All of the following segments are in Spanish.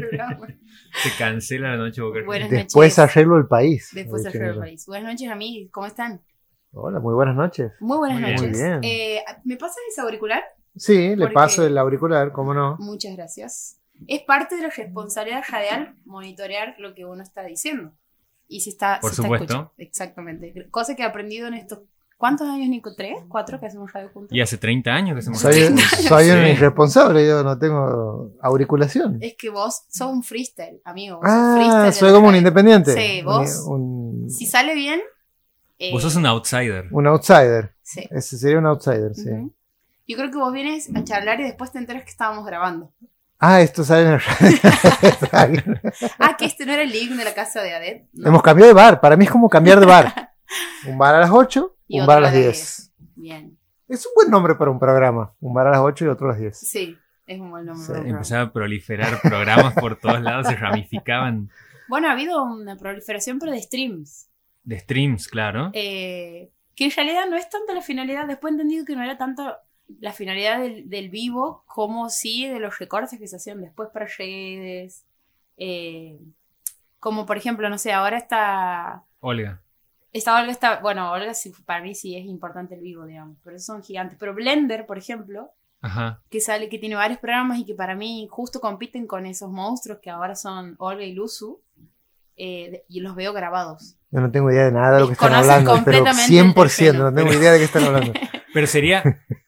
programa. Se cancela la noche Boca Buenas. Después noches. arreglo el país. Después arreglo el país. Buenas noches, amigos. ¿Cómo están? Hola, muy buenas noches. Muy buenas Muy noches. Muy bien. Eh, ¿Me pasas ese auricular? Sí, le paso el auricular, ¿cómo no? Muchas gracias. Es parte de la responsabilidad radial monitorear lo que uno está diciendo. Y si está. Por si está supuesto. escuchando. Exactamente. Cosa que he aprendido en estos. ¿Cuántos años, Nico? ¿Tres? ¿Cuatro que hacemos radio juntos? Y hace 30 años que hacemos Soy, radio. soy un Sí. irresponsable, yo no tengo auriculación. Es que vos sos un freestyle, amigo. Ah, freestyle soy como un independiente. Sí, vos. Un, un- Si sale bien. eh, Vos sos un outsider. un outsider. Sí. Ese sería un outsider, sí. Ujú. Yo creo que vos vienes a charlar y después te enteras que estábamos grabando. Ah, esto sale en el radio. Ah, que este no era el link de la casa de Adet. No. Hemos cambiado de bar. Para mí es como cambiar de bar. Un bar a las 8, Y un bar a las a las 10. Bien. Es un buen nombre para un programa. Un bar a las 8 y otro a las 10. Sí, es un buen nombre. Sí. Empezaba a proliferar programas por todos lados, se ramificaban Bueno, ha habido una proliferación, pero de streams. de streams, claro. Eh, que en realidad no es tanto la finalidad. Después he entendido que no era tanto la finalidad del, del vivo como sí de los recortes que se hacían después para redes. Eh, como por ejemplo, no sé, ahora está. Olga. Esta Olga está. Bueno, Olga sí, para mí sí es importante el vivo, digamos. Pero esos son gigantes. Pero Blender, por ejemplo, Ajá. que sale, que tiene varios programas y que para mí justo compiten con esos monstruos que ahora son Olga y Luzu. eh, y los veo grabados. Yo no tengo idea de nada de lo que están hablando, pero completamente el 100% no terreno. tengo idea de qué están hablando. Pero sería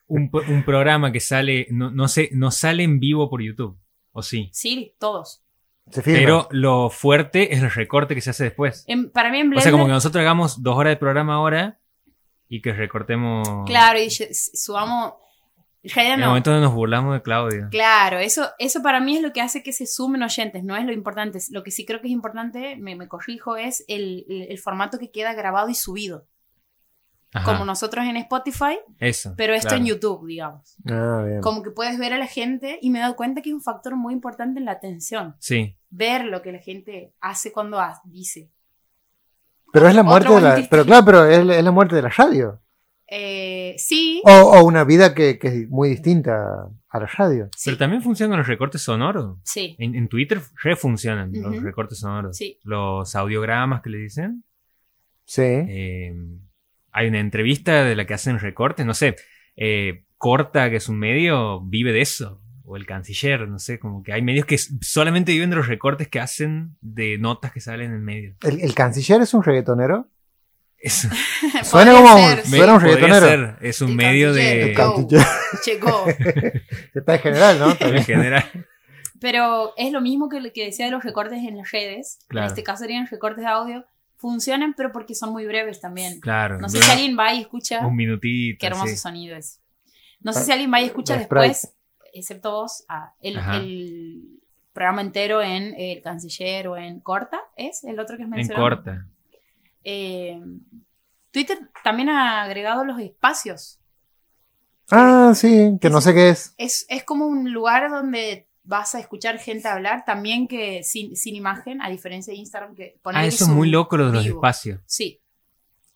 un, un programa que sale, no, no sé, no sale en vivo por YouTube, ¿o sí? Sí, todos. Se. Pero lo fuerte es el recorte que se hace después. En- para mí en O Blender. sea, como que nosotros hagamos dos horas de programa ahora y que recortemos. Claro, y subamos. En realidad En el no. momento donde nos burlamos de Claudia. Claro, eso, eso para mí es lo que hace que se sumen oyentes, no es lo importante. Lo que sí creo que es importante, me, me corrijo, es el, el- el formato que queda grabado y subido. Ajá, Como nosotros en Spotify, Eso. pero esto claro. en YouTube, digamos. Ah, bien. Como que puedes ver a la gente y me he dado cuenta que es un factor muy importante en la atención. Sí. Ver lo que la gente hace cuando dice. Pero es la Otro muerte de la. Pero claro, pero es, la- es la muerte de la radio. Eh, sí, O, o una vida que, que es muy distinta a la radio. sí, Pero también funcionan los recortes sonoros. sí, En, en Twitter refuncionan los Ujú. recortes sonoros. sí. Los audiogramas que le dicen. Sí. Eh, hay una entrevista de la que hacen recortes, no sé. eh, Corta, que es un medio, vive de eso. O el canciller, no sé, como que hay medios que solamente viven de los recortes que hacen de notas que salen en medio. ¿El, el canciller es un reggaetonero? Suena como- ser, Suena un reggaetonero. ser, Es un El medio de. Llegó. Está en general, ¿no? en También. general. Pero es lo mismo que lo que decía de los recortes en las redes. Claro. En este caso serían recortes de audio. Funcionan, pero porque son muy breves también. Claro. No sé si alguien va y escucha. Un minutito. Qué hermoso sí. sonido es. No sé si alguien va y escucha después, excepto vos, ah, el, programa entero en El Canciller o en Corta. ¿Es el otro que es En mencionado? corta. Eh, Twitter también ha agregado los espacios. Ah, sí, que no sé qué es. Es, es como un lugar donde vas a escuchar gente hablar, también que sin, sin imagen, a diferencia de Instagram que Ah, que eso es muy loco lo de los vivo. espacios. Sí,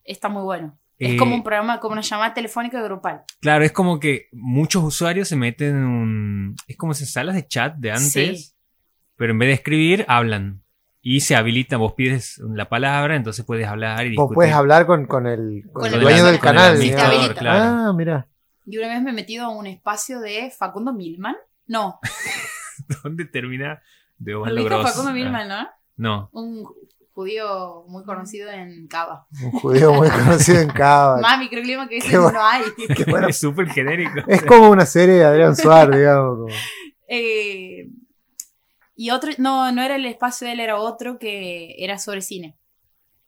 está muy bueno. Eh, es como un programa, como una llamada telefónica grupal. Claro, es como que muchos usuarios se meten en un... Es como esas salas de chat de antes, Sí. pero en vez de escribir, hablan. Y se habilita, vos pides la palabra, entonces puedes hablar y Vos discutir. puedes hablar con, con el, con Con el dueño del el canal. claro. Ah, mira. Y una vez me he metido a un espacio de Facundo Milman. No, ¿Dónde termina de? Facundo Ah, Milman, ¿no? No, Un judío muy conocido en Cava. Un judío muy conocido en Cava. Más microclima que ese bueno. no hay. Qué bueno. es súper genérico. Es como una serie de Adrián Suárez, digamos. como- Eh, y otro, no, no era el espacio de él, era otro que era sobre cine.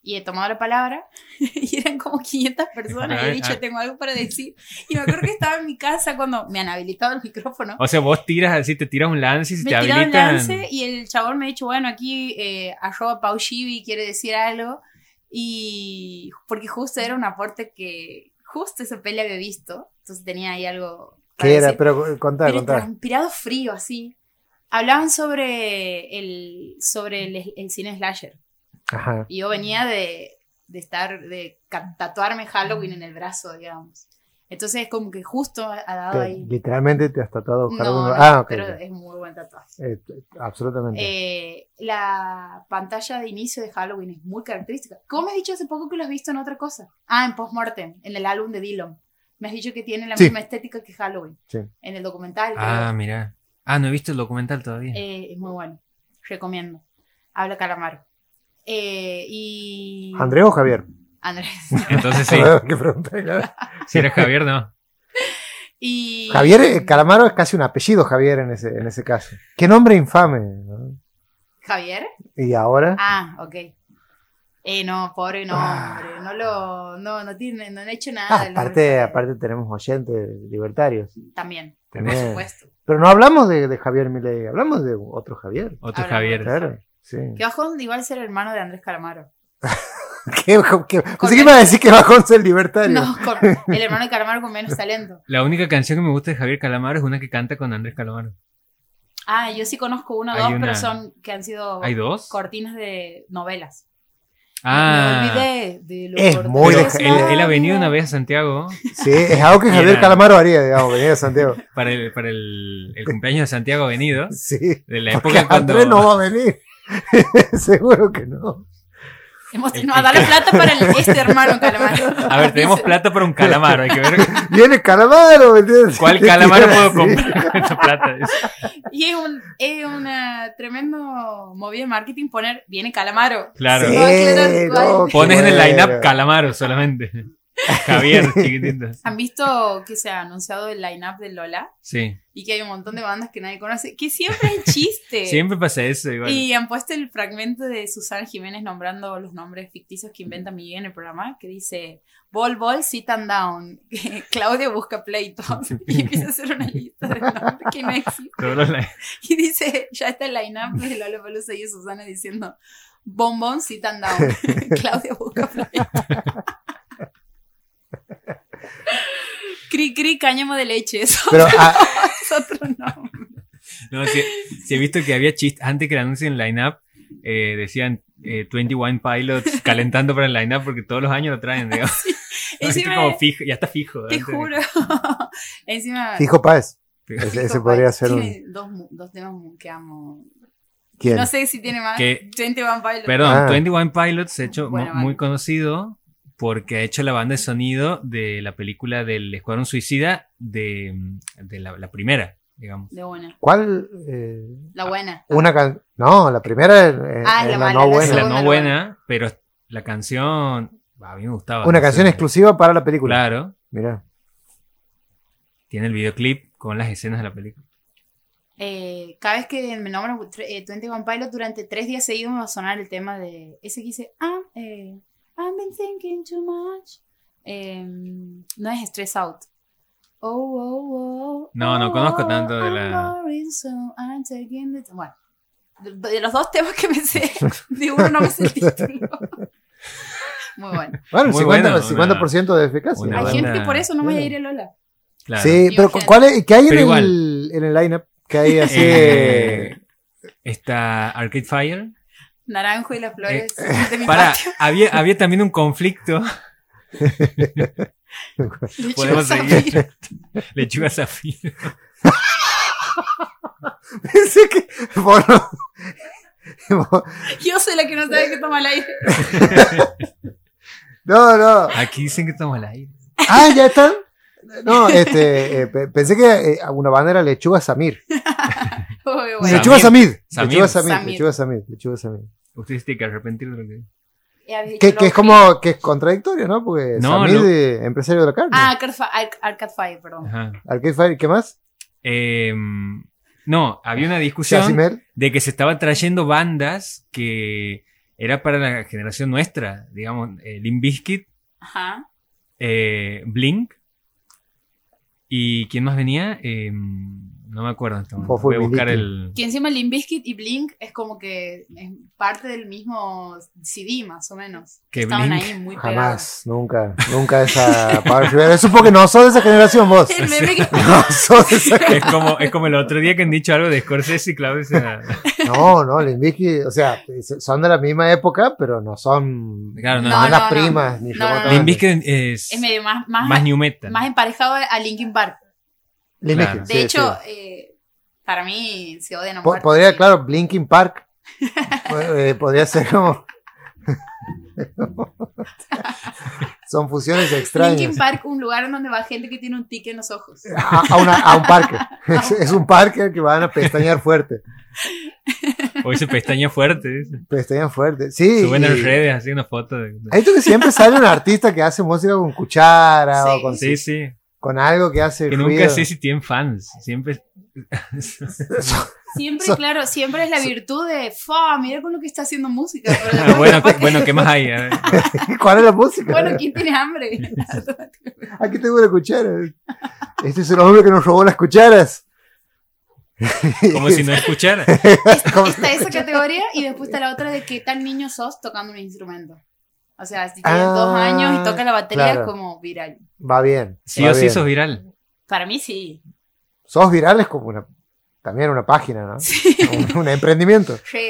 Y he tomado la palabra y eran como 500 personas y he dicho, tengo algo para decir. Y me acuerdo que estaba en mi casa cuando me han habilitado el micrófono. O sea, vos tiras así, te tiras un lance y me te tiraron el habilitan... lance y el chabón me ha dicho, bueno, aquí eh, arroba Pau Shivi quiere decir algo. Y porque justo era un aporte que justo esa pelea había visto. Entonces tenía ahí algo... para ¿Qué era? decir. Pero contá, Pero contá. transpirado frío, así. Hablaban sobre el, sobre el, el cine slasher. Ajá. Y yo venía de, de estar, de tatuarme Halloween en el brazo, digamos. Entonces es como que justo ha dado Te- ahí. literalmente te has tatuado No, Halloween. no, ah, ok. pero es muy buen tatuaje. Eh, absolutamente. Eh, la pantalla de inicio de Halloween es muy característica. ¿Cómo me has dicho hace poco que lo has visto en otra cosa? Ah, en Postmortem, en el álbum de Dylan. Me has dicho que tiene la Sí. misma estética que Halloween. Sí. En el documental. creo. Ah, mira. Ah, no he visto el documental todavía. Eh, es muy bueno. Recomiendo. Habla Calamaro. Eh, y. ¿Andrés o Javier? Andrés. Entonces sí. ¿Qué pregunta? Si eres Javier, no. y. Javier, eh, Calamaro es casi un apellido Javier en ese, en ese caso. Qué nombre infame. ¿no? ¿Javier? Y ahora, Ah, ok. Eh, no, pobre Ah. hombre. No lo. No, no tiene. No han hecho nada. Ah, nombre aparte, aparte tenemos oyentes libertarios. También. Por También. supuesto. Pero no hablamos de, de Javier Milei, hablamos de otro Javier. Otro Hablamos Javier. Claro, sí. Que bajón igual ser hermano de Andrés Calamaro. ¿Qué, qué, pensé que iba a decir que bajón ser libertario. No, con el hermano de Calamaro con menos talento. La única canción que me gusta de Javier Calamaro es una que canta con Andrés Calamaro. Ah, yo sí conozco una o dos, una- pero son que han sido ¿Hay dos? cortinas de novelas. Ah. Me olvidé de lo Es muy de- es Él, ha venido una vez a Santiago Sí, es algo que Javier. Calamaro haría, digamos, venir a Santiago. para el, para el, el cumpleaños de Santiago ha venido. Sí. De la Porque época cuando. Andrés no va a venir. Seguro que no. Hemos no, dale plata para el- este hermano Calamaro. A ver, tenemos plata para un calamaro. Hay que ver Viene Calamaro, ¿me entiendes? cuál calamaro puedo comprar con esta plata. Y es, un, es una tremendo movida de marketing poner, viene Calamaro. Claro. Sí, No no, Pones en el line-up calamaro solamente. Javier, chiquitito. ¿Han visto que se ha anunciado el line-up de Lola? Sí. Y que hay un montón de bandas que nadie conoce, que siempre es chiste. Siempre pasa eso. Igual. Y han puesto el fragmento de Susana Jiménez nombrando los nombres ficticios que inventa Miguel en el programa, que dice Bol Bol, Sit and Down, Claudia busca pleitos, y empieza a hacer una lista de nombres que no existen. Y dice, ya está el line-up de Lola Palusa y Susana diciendo Bombón, Sit and Down, Claudia busca pleitos. Cri Cri, cáñamo de leche, eso Pero ah, es otro nombre. No, sí, sí he visto que había chistes. Antes que le anuncien el line-up, eh, decían eh, 21 Pilots calentando para el line-up porque todos los años lo traen, digamos. Encima, como fijo, ya está fijo. te juro, encima... Fijo. Sí. Ese, podría ser un. dos, temas que amo. ¿Quién? No sé si tiene más. Que- 21 Pilots. Perdón, Ah. 21 Pilots se ha hecho muy conocido porque ha hecho la banda de sonido de la película del Escuadrón Suicida de, de la, la primera, digamos. De buena. ¿Cuál? eh, La buena. una can... No, la primera es, Ah, la la, mala, no la buena. Es la segunda no buena, pero la canción a mí me gustaba. Una no canción sé. exclusiva para la película. Claro, Mira. tiene el videoclip con las escenas de la película. Eh, cada vez que me nombran eh, 21 Pilots, durante tres días seguidos me va a sonar el tema de ese que dice ah, eh, I've been thinking too much. Eh, no es Stress Out. Oh, oh, oh, No, no oh, conozco tanto de I'm la- worried, so I'm taking the- Bueno, de, los dos temas que me sé, de uno no me sé el título. Muy bueno. Bueno, el Muy 50%, bueno, el 50 de eficacia. una Hay gente que por eso no me voy a ir a Lola. Claro. Sí, pero. ¿cuál es, ¿qué hay en el, en el lineup? ¿Qué hay así? Eh, está Arcade Fire. Naranjo y las flores Eh, de mi Para, patio. había, había también un conflicto. Lechuga podemos zafiro. seguir. Lechuga Zafiro. Pensé que. Bueno. Yo soy la que no sabe que toma el aire. no, no. Aquí dicen que estamos al aire. Ah, ya están. No, este, eh, pe- pensé que eh, una banda era Lechuga Samir. Uy, bueno. Samir. Lechuga Samid. Samir. Lechuga Samid. Samir. Lechuga Samid. Lechuga Samid. Usted se tiene que arrepentir de lo que. Que, que es lo- como que es contradictorio, ¿no? Porque No, Samid, eh, empresario de la carne. Ah, Arcade Fi- Ar- Arcade Fire, perdón. Ajá. Arcade Fire, ¿qué más? Eh, no, había una discusión de que se estaban trayendo bandas que era para la generación nuestra, digamos, eh, Limp Bizkit, Ajá. eh, Blink. ¿Y quién más venía? Eh, no me acuerdo. en momento. Fofo Voy y a buscar el. Que encima Limp Bizkit y Blink es como que es parte del mismo CD, más o menos. Que Estaban Blink ahí muy pegados. Jamás, nunca, nunca esa Pablo Rivera. Eso porque no sos de esa generación vos. El meme que- No sos de esa Es como, es como el otro día que han dicho algo de Scorsese y Claudio. No, no, Limp Bizkit, o sea, son de la misma época, pero no son Claro, no. No, no. primas ni es, es medio más, más, más new metal. más emparejado a Linkin Park. Claro. De sí, hecho, sí. eh, para mí se odian a muerte. podría, claro, Blinking Park. eh, podría ser como. Son fusiones extrañas. Linkin Park, un lugar en donde va gente que tiene un tic en los ojos. A, a una- a un parque. Es, es un parque al que van a pestañear fuerte. O ese pestaña fuerte. dice. Pestañean fuerte. Sí. Suben en redes haciendo fotos. de- Hay visto que siempre sale un artista que hace música con cuchara Sí. o con, Sí, sí. Con algo que hace Que ruido. nunca sé si tienen fans. Siempre. Siempre, So- claro, siempre es la virtud de, fa, mira con lo que está haciendo música. Bueno, capaz ¿qué, que- bueno, ¿qué más hay? Ver. ¿Cuál es la música? bueno, ¿quién tiene hambre? Aquí tengo una cuchara. Este es el hombre que nos robó las cucharas. Como si no escuchara. está esa categoría y después está la otra de qué tan niño sos tocando un instrumento. O sea, si tienes Ah, dos años y toca la batería claro. es como viral. Va bien. Sí va o sí sos viral. Para mí sí. Sos viral es como una, también una página, ¿no? Un, un emprendimiento. Sí.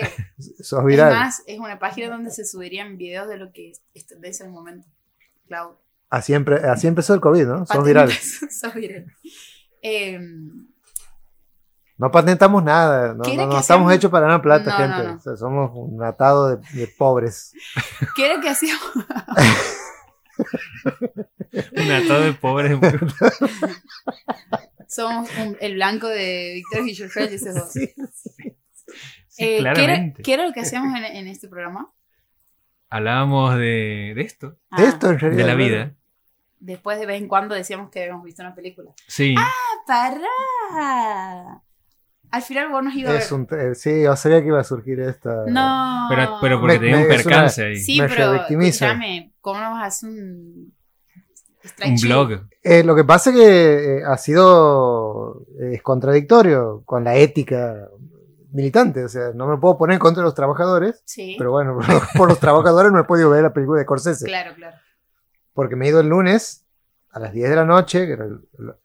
Sos viral. Es más, es una página donde se subirían videos de lo que es tendencia en el momento. Cloud. Así, empezó el COVID, ¿no? Sos viral. Sos viral. Eh, No patentamos nada. No, ¿Qué era no- no que estamos hechos para nada plata, No, gente. no, no. O sea, somos un atado de, de pobres. ¿Qué era que hacíamos? Un atado de pobres. Somos un- el blanco de Víctor Guillermo, dices vos. Sí. Sí, Eh, ¿qué, era, claramente. qué era lo que hacíamos en, en este programa? Hablábamos de, de esto, Ah, De esto, en realidad. de la vida. Después de vez en cuando decíamos que habíamos visto una película. Sí. ¡Ah, pará! Al final vos nos ibas a ver. Es un, sí, yo sabía que iba a surgir esta. No. Pero, pero porque tenía un es una- percance ahí. Sí, me pero escúchame, ¿cómo no vas a hacer un strike Un blog. Eh, lo que pasa es que eh, ha sido eh, es contradictorio con la ética militante. O sea, no me puedo poner en contra de los trabajadores, Sí, pero bueno, por los trabajadores no he podido ver la película de Scorsese. claro, claro. Porque me he ido el lunes a las 10 de la noche, que era el,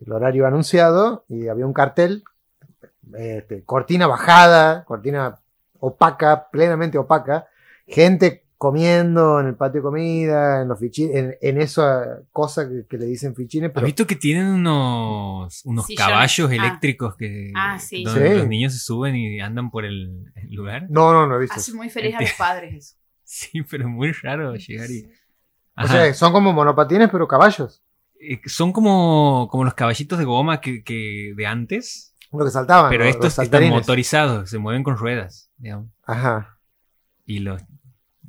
el horario anunciado, y había un cartel, este, cortina bajada, cortina opaca, plenamente opaca, gente comiendo en el patio de comida, en los fichines, en, en esa cosa que, que le dicen fichines, ¿Has pero visto que tienen unos, unos caballos Ah. eléctricos que Ah, sí. donde Sí. los niños se suben y andan por el, el lugar? no, no, no he visto. Hace eso. muy feliz a los padres eso. Sí, pero es muy raro llegar y. O sea, son como monopatines, pero caballos, Eh, Son como, como los caballitos de goma que, que de antes, lo que saltaban. pero los- estos los están motorizados, se mueven con ruedas, digamos. Ajá. Y los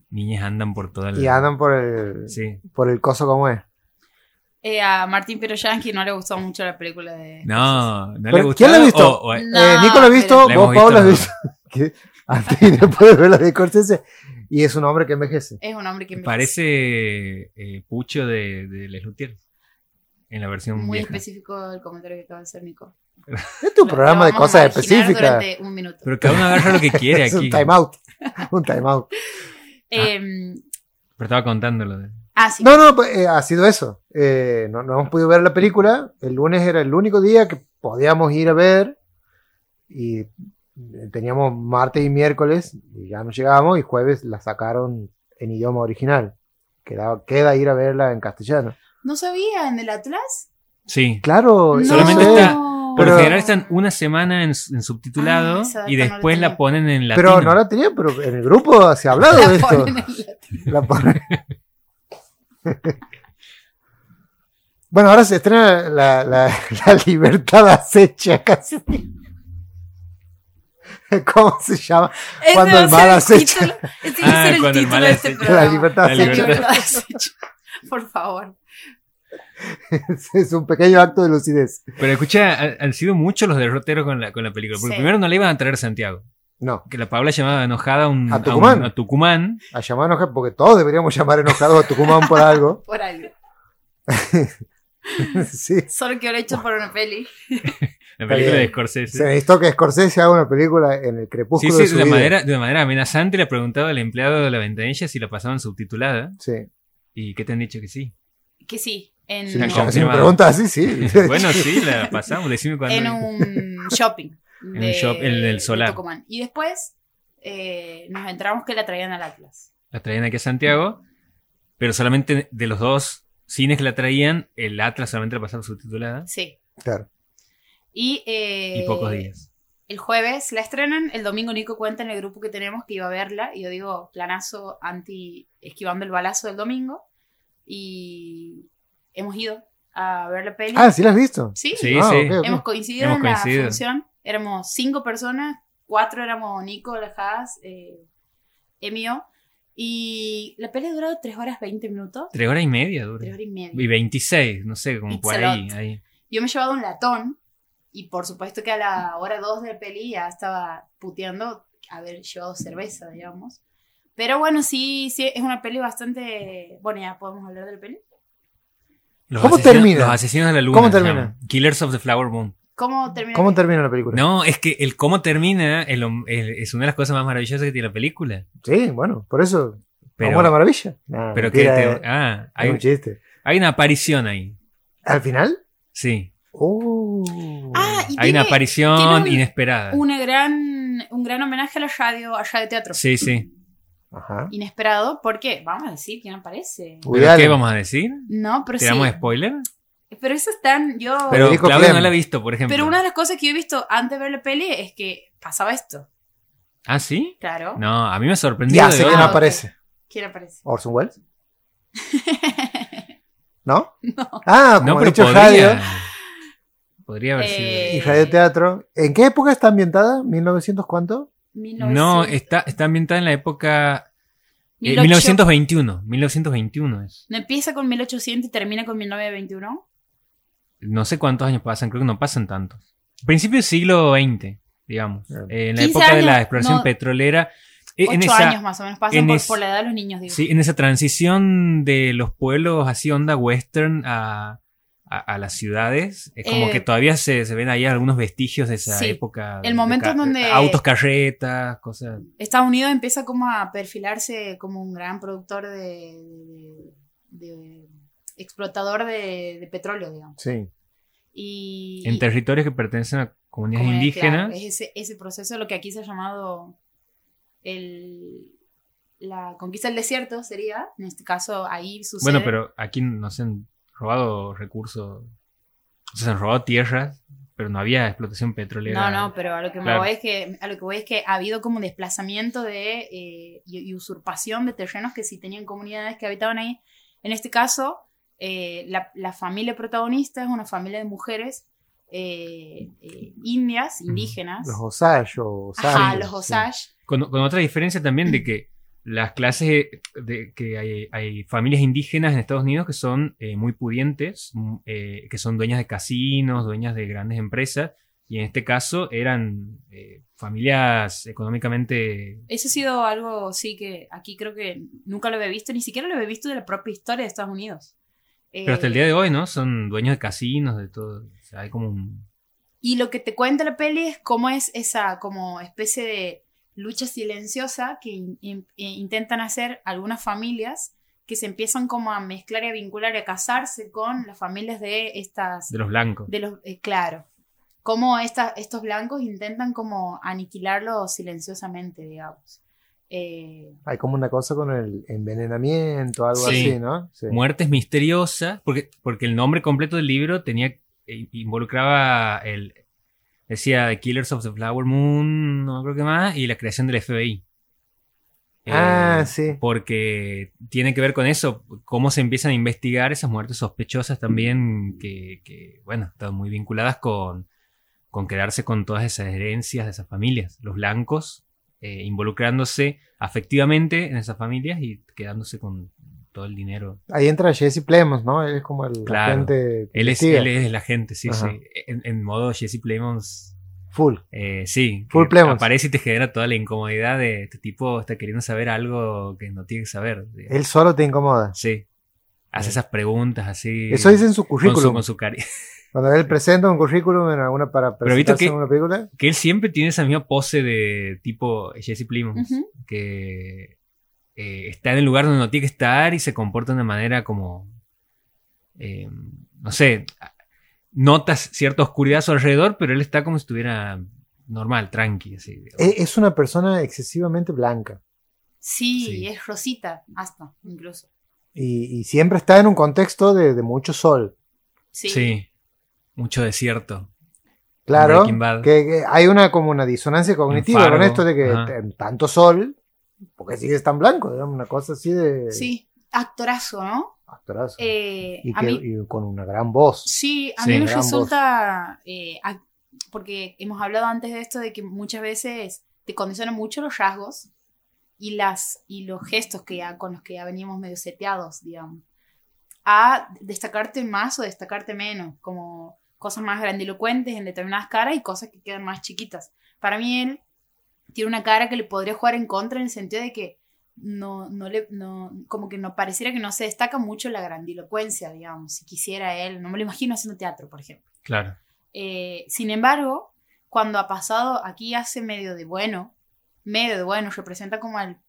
niños andan por toda la. Y andan por el, Sí. por el coso como es. Eh, a Martín Peroyanqui no le gustó mucho la película de. No, no le Pero, gustó. ¿quién la ha visto? O- o- No, eh, Nico lo ha visto, pero- La vos, Pablo, has visto. antes y después de ver la de Scorsese. Y es un hombre que envejece. Es un hombre que envejece. Parece eh, Pucho de, de Les Luthiers. En la versión muy vieja. específico el comentario que acaba de hacer Nico. Este es un Lo- programa de cosas específicas. Un minuto. Pero cada uno agarra lo que quiere Es aquí. un time out. Un time out. Eh, Pero estaba contándolo. de- ah, sí. No, no, pues, eh, ha sido eso. Eh, no, no hemos podido ver la película. El lunes era el único día que podíamos ir a ver. Y eh, teníamos martes y miércoles. Y ya no llegábamos. Y jueves la sacaron en idioma original. Queda, queda ir a verla en castellano. ¿No sabía en el Atlas? Sí. Claro, No. Solamente está- Por Pero- lo general están una semana en, en subtitulado Ah, y no la después la, ponen en latino. Pero no la tenía, pero en el grupo se ha hablado de La esto. ponen en la- La pone- bueno, ahora se estrena la, la, la libertad acecha casi. ¿Cómo se llama? Ese Cuando el mal ser acecha. título- a Ah, el título mal de este acecha. programa. La libertad acecha. Por favor. Es un pequeño acto de lucidez. Pero escucha, han, sido muchos los derroteros con la, con la película. Porque Sí. primero no le iban a traer a Santiago. No, Que la Paula llamaba enojada a, un, ¿A un- Tucumán? a Tucumán. a llamar enojados, porque todos deberíamos llamar enojados a Tucumán por algo. Por algo. sí. Solo que ahora hecho por una peli. La película de Scorsese. Se necesitó que Scorsese haga una película en el Sí, crepúsculo sí, de su de vida. manera, de manera amenazante le preguntaba al empleado de la ventanilla si la pasaban subtitulada. Sí. ¿Y qué te han dicho que sí? Que sí, en, Sí, si me confirmado. preguntas así, sí. Bueno, sí, la pasamos. Decime cuándo. en un shopping. un shop- el del Solar. Tucumán. Y después eh, nos enteramos que la traían al Atlas. La traían aquí a Santiago, pero solamente de los dos cines que la traían, el Atlas solamente la pasaba subtitulada. Sí. Claro. Y, eh, Y pocos días. El jueves la estrenan, el domingo Nico cuenta en el grupo que tenemos que iba a verla y yo digo planazo anti esquivando el balazo del domingo y hemos ido a ver la peli. Ah, ¿sí la has visto? Sí, Sí, Ah, sí. ok, ok. hemos coincidido Hemos en la coincidido. función. Éramos cinco personas, cuatro éramos Nico, Lajas, eh, Emio y la peli ha durado tres horas 20 minutos. Tres horas y media dura. Tres horas y media. Y 26, no sé, como It's por a ahí. ahí. Yo me he llevado un latón y por supuesto que a la hora 2 de peli ya estaba puteando haber llevado cerveza, digamos. Pero bueno, sí, sí, es una peli bastante... Bueno, ya podemos hablar de la peli. Los ¿Cómo asesinos- termina? Los asesinos de la luna. ¿Cómo termina? Killers of the Flower Moon. ¿Cómo termina? ¿Cómo termina la película? No, es que el cómo termina es, una de las cosas más maravillosas que tiene la película. Sí, bueno, por eso. Pero, a la maravilla. Nah, pero que te- eh, ah, hay, un chiste. hay una aparición ahí. ¿Al final? Sí. Oh. Ah, y Hay una tiene aparición tiene un- inesperada. una gran, un gran homenaje a la radio, a radio teatro. Sí, sí. Ajá. Inesperado, ¿por qué? Vamos a decir quién aparece. Woody ¿Pero qué vamos a decir? No, pero sí. ¿Tiramos spoiler? Pero eso están, yo... Pero Claudia Clem. no la ha visto, por ejemplo. Pero una de las cosas que yo he visto antes de ver la peli es que pasaba esto. ¿Ah, sí? Claro. No, a mí me sorprendió. Ya sé no ok. aparece. ¿Quién aparece? ¿Orson Welles? ¿No? Ah, como No, pero dicho podría. Radio. Podría haber Eh, Y Radio Teatro. ¿En qué época está ambientada? ¿1900 cuánto? No, está, está ambientada en la época. eh, 1800. 1921. 1921 es. ¿No empieza con 1800 y termina con 1921? No sé cuántos años pasan, creo que no pasan tantos. Principio del siglo XX, digamos. Eh, en la 15 época de la exploración no. petrolera. eh, Ocho en esa, años más o menos. Pasan en por, es- por la edad de los niños, digo. Sí, en esa transición de los pueblos así onda western a, a, a las ciudades, es como Eh, que todavía se, se ven ahí algunos vestigios de esa sí. época. El de momento ca- en donde- Autos, carretas, cosas. Estados Unidos empieza como a perfilarse como un gran productor de, de- de- explotador de, de petróleo, digamos. Sí. Y, En territorios que pertenecen a comunidades como es, indígenas. claro, es ese, ese proceso lo que aquí se ha llamado el, la conquista del desierto, sería. En este caso, ahí sucede. Bueno, pero aquí no se han robado recursos. o sea, se han robado tierras, pero no había explotación petrolera. No, no, pero a lo que me Claro. voy es que a lo que voy es que ha habido como desplazamiento de eh, y, y usurpación de terrenos que sí tenían comunidades que habitaban ahí. En este caso, eh, la, la familia protagonista es una familia de mujeres eh, eh, indias, indígenas. Los Osage o Ajá, Osage, los sí. Osage. Con, con otra diferencia también de que las clases de que hay, hay familias indígenas en Estados Unidos que son eh, muy pudientes, mm, eh, que son dueñas de casinos, dueñas de grandes empresas, y en este caso eran eh, familias económicamente... Eso ha sido algo, sí, que aquí creo que nunca lo había visto, ni siquiera lo había visto de la propia historia de Estados Unidos. Pero hasta el día de hoy, ¿no? Son dueños de casinos, de todo. O sea, hay como un... Y lo que te cuenta la peli es cómo es esa como especie de lucha silenciosa que in- in- eh, intentan hacer algunas familias que se empiezan como a mezclar y a vincular y a casarse con las familias de estas, de los blancos. de los, eh, claro, cómo esta- estos blancos intentan como aniquilarlo silenciosamente, digamos. Eh, Hay como una cosa con el envenenamiento, algo Sí. así, ¿no? Sí. Muertes misteriosas, porque, porque el nombre completo del libro tenía eh, involucraba el decía The Killers of the Flower Moon, no creo que más, y la creación del FBI. Eh, Ah, sí. Porque tiene que ver con eso, cómo se empiezan a investigar esas muertes sospechosas también, que, que, bueno, están muy vinculadas con, con quedarse con todas esas herencias de esas familias. Los blancos eh, involucrándose afectivamente en esas familias y quedándose con todo el dinero. Ahí entra Jesse Plemons, ¿no? Él es como el Claro. agente Él es, él es la gente, sí, Ajá. sí. En, en modo Jesse Plemons, Full. eh, sí. Full que Plemons. Aparece y te genera toda la incomodidad de este tipo está queriendo saber algo que no tiene que saber. digamos. Él solo te incomoda. Sí. hace esas preguntas así. Eso dice en su con su, currículum. con su cari- Cuando él presenta un currículum en alguna para Pero viste presentarse que- en una película. Que él siempre tiene esa misma pose de tipo Jesse Plimons. Ujú. Que eh, está en el lugar donde no tiene que estar y se comporta de una manera como. eh, no sé. Notas cierta oscuridad a su alrededor, pero él está como si estuviera normal, tranqui. Así. E- Es una persona excesivamente blanca. Sí, Sí. es rosita, hasta, incluso. Y, y siempre está en un contexto de, de mucho sol. Sí. Sí. Mucho desierto. Claro, que, que hay una como una disonancia cognitiva con esto de que ajá. tanto sol, porque sigues tan blanco, digamos, una cosa así de Sí, actorazo, ¿no? actorazo. Eh, y, a que- mí, y con una gran voz. sí, a Sí, mí me resulta, eh, porque hemos hablado antes de esto de que muchas veces te condicionan mucho los rasgos y, las, y los gestos que ya, con los que ya venimos medio seteados, digamos, a destacarte más o destacarte menos, como cosas más grandilocuentes en determinadas caras y cosas que quedan más chiquitas. Para mí él tiene una cara que le podría jugar en contra en el sentido de que no, no le, no, como que no pareciera que no se destaca mucho la grandilocuencia, digamos, si quisiera él, no me lo imagino haciendo teatro, por ejemplo. Claro. Eh, sin embargo, cuando ha pasado, aquí hace medio de bueno, medio de bueno, representa como al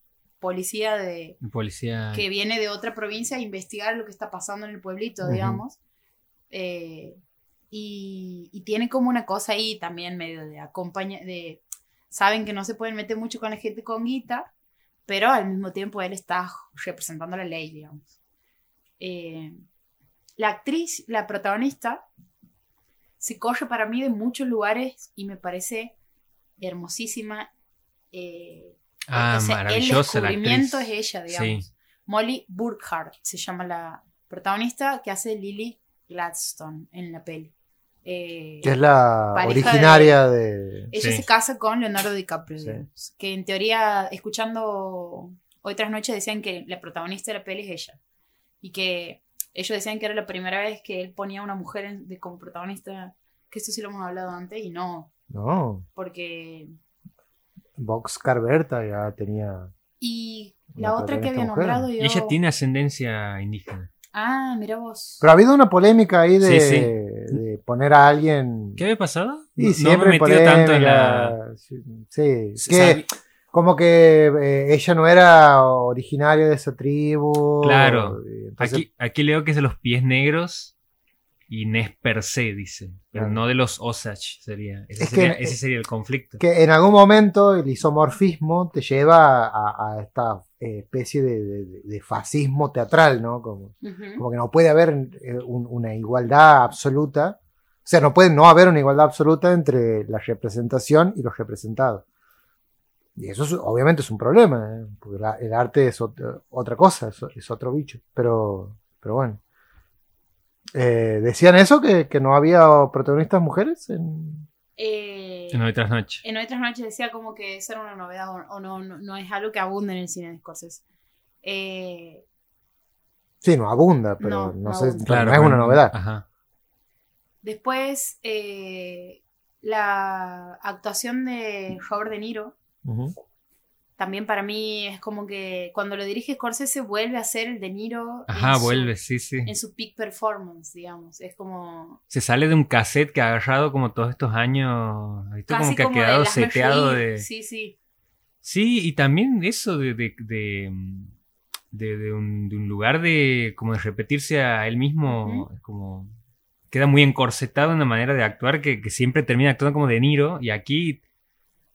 policía de, policía. que viene de otra provincia a investigar lo que está pasando en el pueblito, digamos. Eh, y, y tiene como una cosa ahí también medio de acompaña, de saben que no se pueden meter mucho con la gente con guita, pero al mismo tiempo él está representando la ley, digamos. Eh, la actriz, la protagonista, se corre para mí de muchos lugares y me parece hermosísima. eh, Ah, o sea, maravillosa El la descubrimiento actriz. es ella, digamos. Sí. Molly Burkhardt se llama la protagonista que hace Lily Gladstone en la peli. Eh, Que es la originaria de... ella Sí. se casa con Leonardo DiCaprio, Sí. que en teoría, escuchando hoy tras noches, decían que la protagonista de la peli es ella. Y que ellos decían que era la primera vez que él ponía a una mujer en- de, como protagonista, que esto sí lo hemos hablado antes, y no, No, porque... Boxcar Berta ya tenía... Y la otra que había nombrado yo... Y ella tiene ascendencia indígena. Ah, mira vos. Pero ha habido una polémica ahí de, Sí, sí. de poner a alguien... ¿Qué había pasado? Y No- no siempre me he metido tanto en la. Sí, sí. Se que sabe- como que eh, ella no era originaria de esa tribu. Claro. entonces- Aquí, aquí leo que es de los pies negros es per se, dice. Pero Claro. no de los Osage sería. Ese, Es que- sería, ese sería el conflicto. que en algún momento el isomorfismo te lleva a, a esta eh, especie de, de- de fascismo teatral, ¿no? Como, como que no puede haber eh, un- una igualdad absoluta. O sea, no puede no haber una igualdad absoluta entre la representación y los representados. Y eso es- obviamente es un problema, ¿eh? porque la- el arte es ot- otra cosa, es, es otro bicho. Pero, pero bueno. Eh, ¿Decían eso? ¿Que, que no había protagonistas mujeres? En... Eh, En hoy tras noche. en otras noches decía como que eso era una novedad o, o no, no, no es algo que abunde en el cine de Scorsese. Eh, Sí, no abunda, pero No, no, no sé, abunda. pero no es una novedad. Ajá. después, eh, la actuación de Robert De Niro. También para mí es como que cuando lo dirige Scorsese vuelve a ser el De Niro Ajá, en, su- vuelve, sí, sí. en su peak performance, digamos. Es como Se sale de un cassette que ha agarrado como todos estos años. ¿viste? casi Como que ha como quedado seteado de. Sí, sí. Sí, y también eso de, de, de, de- un, lugar de como de repetirse a él mismo, es como queda muy encorsetado en una manera de actuar que, que siempre termina actuando como de Niro y aquí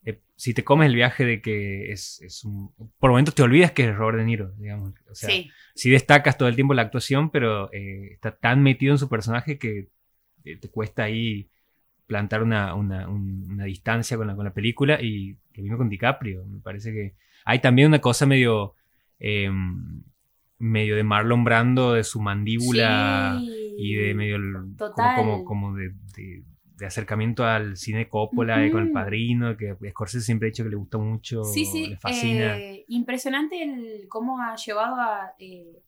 eh, si te comes el viaje de que es, es un... Por momentos te olvidas que es Robert De Niro, digamos. O sea, sí. sí destacas todo el tiempo la actuación, pero eh, está tan metido en su personaje que eh, te cuesta ahí plantar una, una, un- una distancia con la, con la película y lo mismo con DiCaprio. Me parece que hay también una cosa medio, eh, medio de Marlon Brando, de su mandíbula Sí. y de medio como, Total. como, como de, de- de acercamiento al cine Coppola y con el padrino, que Scorsese siempre ha dicho que le gusta mucho, Sí, sí. le fascina. eh, impresionante el cómo ha llevado a eh,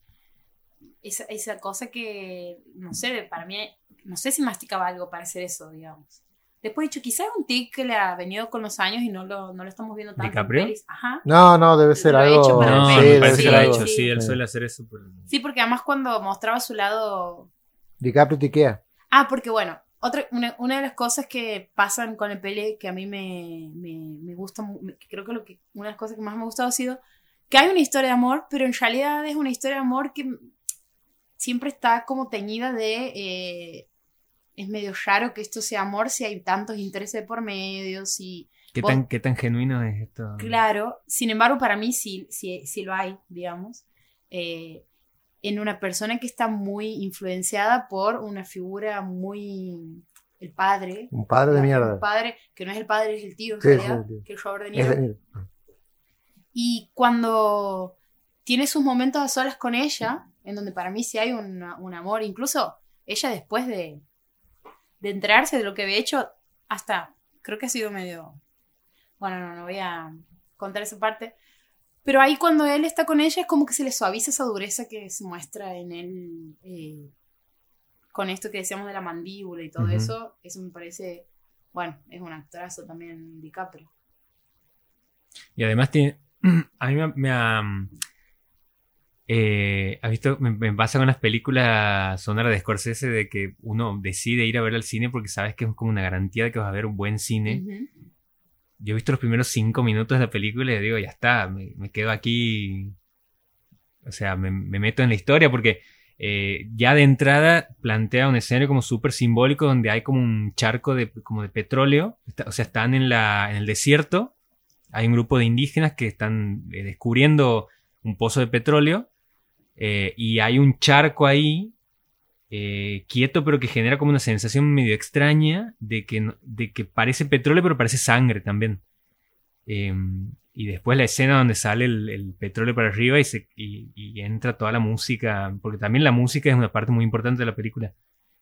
esa, esa cosa que, no sé, para mí, no sé si masticaba algo para hacer eso, digamos. Después he dicho, quizás es un tic que le ha venido con los años y no lo, no lo estamos viendo tanto. ¿DiCaprio? Ajá. No, no, debe ser Lo he algo. hecho para No, Sí, me parece que lo ha hecho, sí, él Sí. suele hacer eso. pero- Sí, porque además cuando mostraba su lado DiCaprio tiquea. Ah, porque bueno, otra, una, una de las cosas que pasan con el pele que a mí me, me, me gusta, me- creo que, lo que una de las cosas que más me ha gustado ha sido que hay una historia de amor, pero en realidad es una historia de amor que siempre está como teñida de... eh, es medio raro que esto sea amor si hay tantos intereses por medio, si... ¿Qué Vos- tan, ¿Qué tan genuino es esto? Claro, sin embargo, para mí sí, sí, sí lo hay, digamos, eh, en una persona que está muy influenciada por una figura muy... el padre. Un padre de Un mierda. padre, que no es el padre, es el tío, en Sí, realidad, sí, sí. que es Robert De Es Niro. Niro. Y cuando tiene sus momentos a solas con ella, en donde para mí sí hay un, un amor, incluso ella después de, de enterarse de lo que había hecho, hasta creo que ha sido medio... Bueno, no, no voy a contar esa parte. Pero ahí cuando él está con ella es como que se le suaviza esa dureza que se muestra en él eh, con esto que decíamos de la mandíbula y todo eso. Eso me parece, bueno, es un actorazo también DiCaprio. Y además tiene. A mí me, me ha. eh, ¿Has visto? Me, me pasa con las películas sonoras de Scorsese de que uno decide ir a ver al cine porque sabes que es como una garantía de que vas a ver un buen cine. Ujú. Yo he visto los primeros cinco minutos de la película y digo, ya está, me, quedo aquí. O sea, me, me meto en la historia porque eh, ya de entrada plantea un escenario como súper simbólico donde hay como un charco de, como de petróleo. O sea, están en, la, en el desierto. Hay un grupo de indígenas que están eh, descubriendo un pozo de petróleo. eh, y hay un charco ahí eh, quieto, pero que genera como una sensación medio extraña de que, de que parece petróleo, pero parece sangre también. Eh, y después la escena donde sale el, el petróleo para arriba y, se, y, y entra toda la música, porque también la música es una parte muy importante de la película.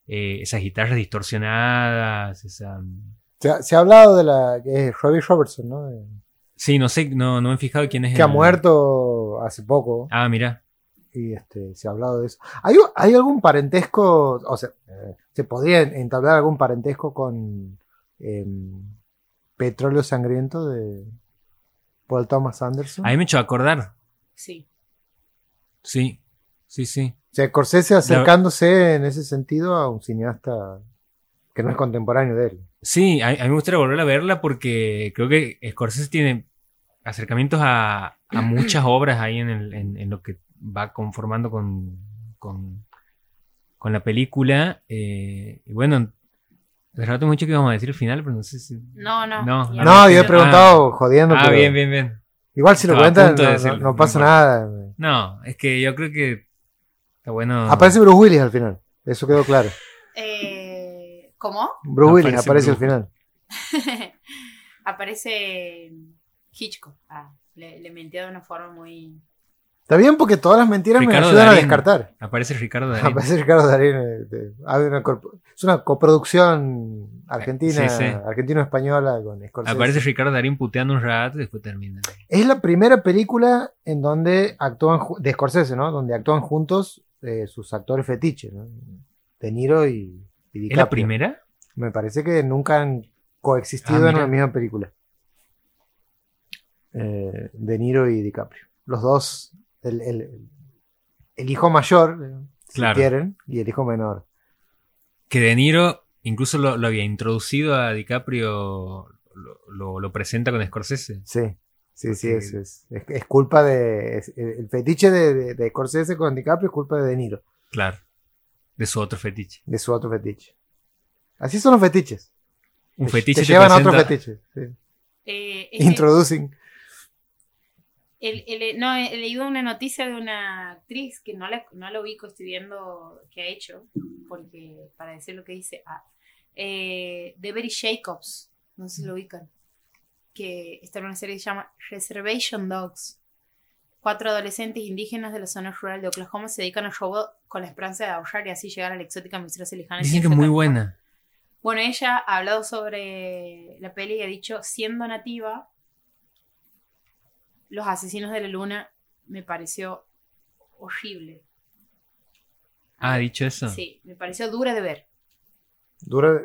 Eh, esas guitarras distorsionadas, esa... Se ha, se ha hablado de la que es Robbie Robertson, ¿no? Sí, no sé, no, no me he fijado quién es que ha muerto hace poco Ah, mira. Y este, se ha hablado de eso. ¿Hay, hay algún parentesco, o sea, eh, se podría entablar algún parentesco con em, Petróleo Sangriento de Paul Thomas Anderson? A mí me he hecho acordar. Sí. Sí, sí, sí. O sea, Scorsese acercándose en ese sentido a un cineasta que no es contemporáneo de él. Sí, a, a mí me gustaría volver a verla porque creo que Scorsese tiene acercamientos a, a muchas obras ahí en, el- en- en lo que va conformando con, con, con la película. eh, y bueno, de rato mucho que íbamos a decir al final, pero no sé si... No, no. No, No, yo he ah, preguntado jodiendo, Ah, pero bien, bien, bien. igual si lo Estaba cuentan no, no- decirlo, no no pasa nada. No, es que yo creo que está bueno... Aparece Bruce Willis al final, eso quedó claro. Eh, ¿Cómo? Bruce Willis Aparece aparece al final. Aparece Hitchcock. Ah, le, le de una forma muy... Está bien porque todas las mentiras Ricardo me ayudan a descartar. Aparece Ricardo Darín. Aparece Ricardo Darín. una corp- es una coproducción argentina, Sí, sí. argentino-española con Scorsese. Aparece Ricardo Darín puteando un rato y después termina. Es la primera película en donde actúan, de Scorsese, ¿no? Donde actúan juntos eh, sus actores fetiches, ¿no? De Niro y, y ¿Es la DiCaprio. primera? Me parece que nunca han coexistido Ah, en una misma película. Eh, de Niro y DiCaprio. Los dos, el, el- el hijo mayor, eh, si Claro. quieren, y el hijo menor. que De Niro incluso lo, lo había introducido a DiCaprio, lo, lo- lo presenta con Scorsese. Sí, sí, sí, es, es, es- es culpa de. es- el fetiche de, de, de Scorsese con DiCaprio es culpa de De Niro, Claro. De su otro fetiche. de su otro fetiche. Así son los fetiches. Un fetiche te te llevan a otro fetiche. sí. Eh, es que Introducing. El- el- no, he leído una noticia de una actriz que no la, no la ubico, estoy viendo qué ha hecho, porque para decir lo que dice, ah, eh, de Berry Jacobs, no sé si lo ubican, que está en una serie que se llama Reservation Dogs. Cuatro adolescentes indígenas de la zona rural de Oklahoma se dedican al robo con la esperanza de ahorrar y así llegar a la exótica misteriosa lejana. Dicen que es muy buena. Bueno, ella ha hablado sobre la peli y ha dicho, siendo nativa, Los Asesinos de la Luna me pareció horrible. Ah, ha dicho eso. Sí, me pareció dura de ver. Dura.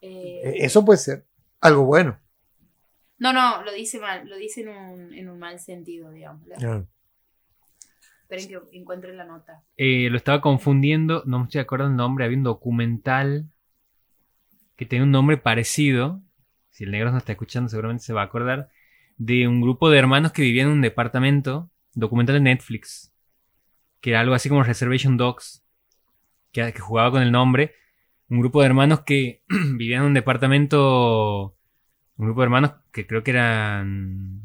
Eh, Eh, Eso puede ser algo bueno. no, no, lo dice mal, lo dice en un, en un mal sentido, digamos. Esperen que encuentre la nota. Eh, lo estaba confundiendo, no me estoy acordando el nombre, había un documental que tenía un nombre parecido, si el negro no está escuchando seguramente se va a acordar, de un grupo de hermanos que vivían en un departamento, documental de Netflix, que era algo así como Reservation Dogs, que, que jugaba con el nombre, un grupo de hermanos que vivían en un departamento, un grupo de hermanos que creo que eran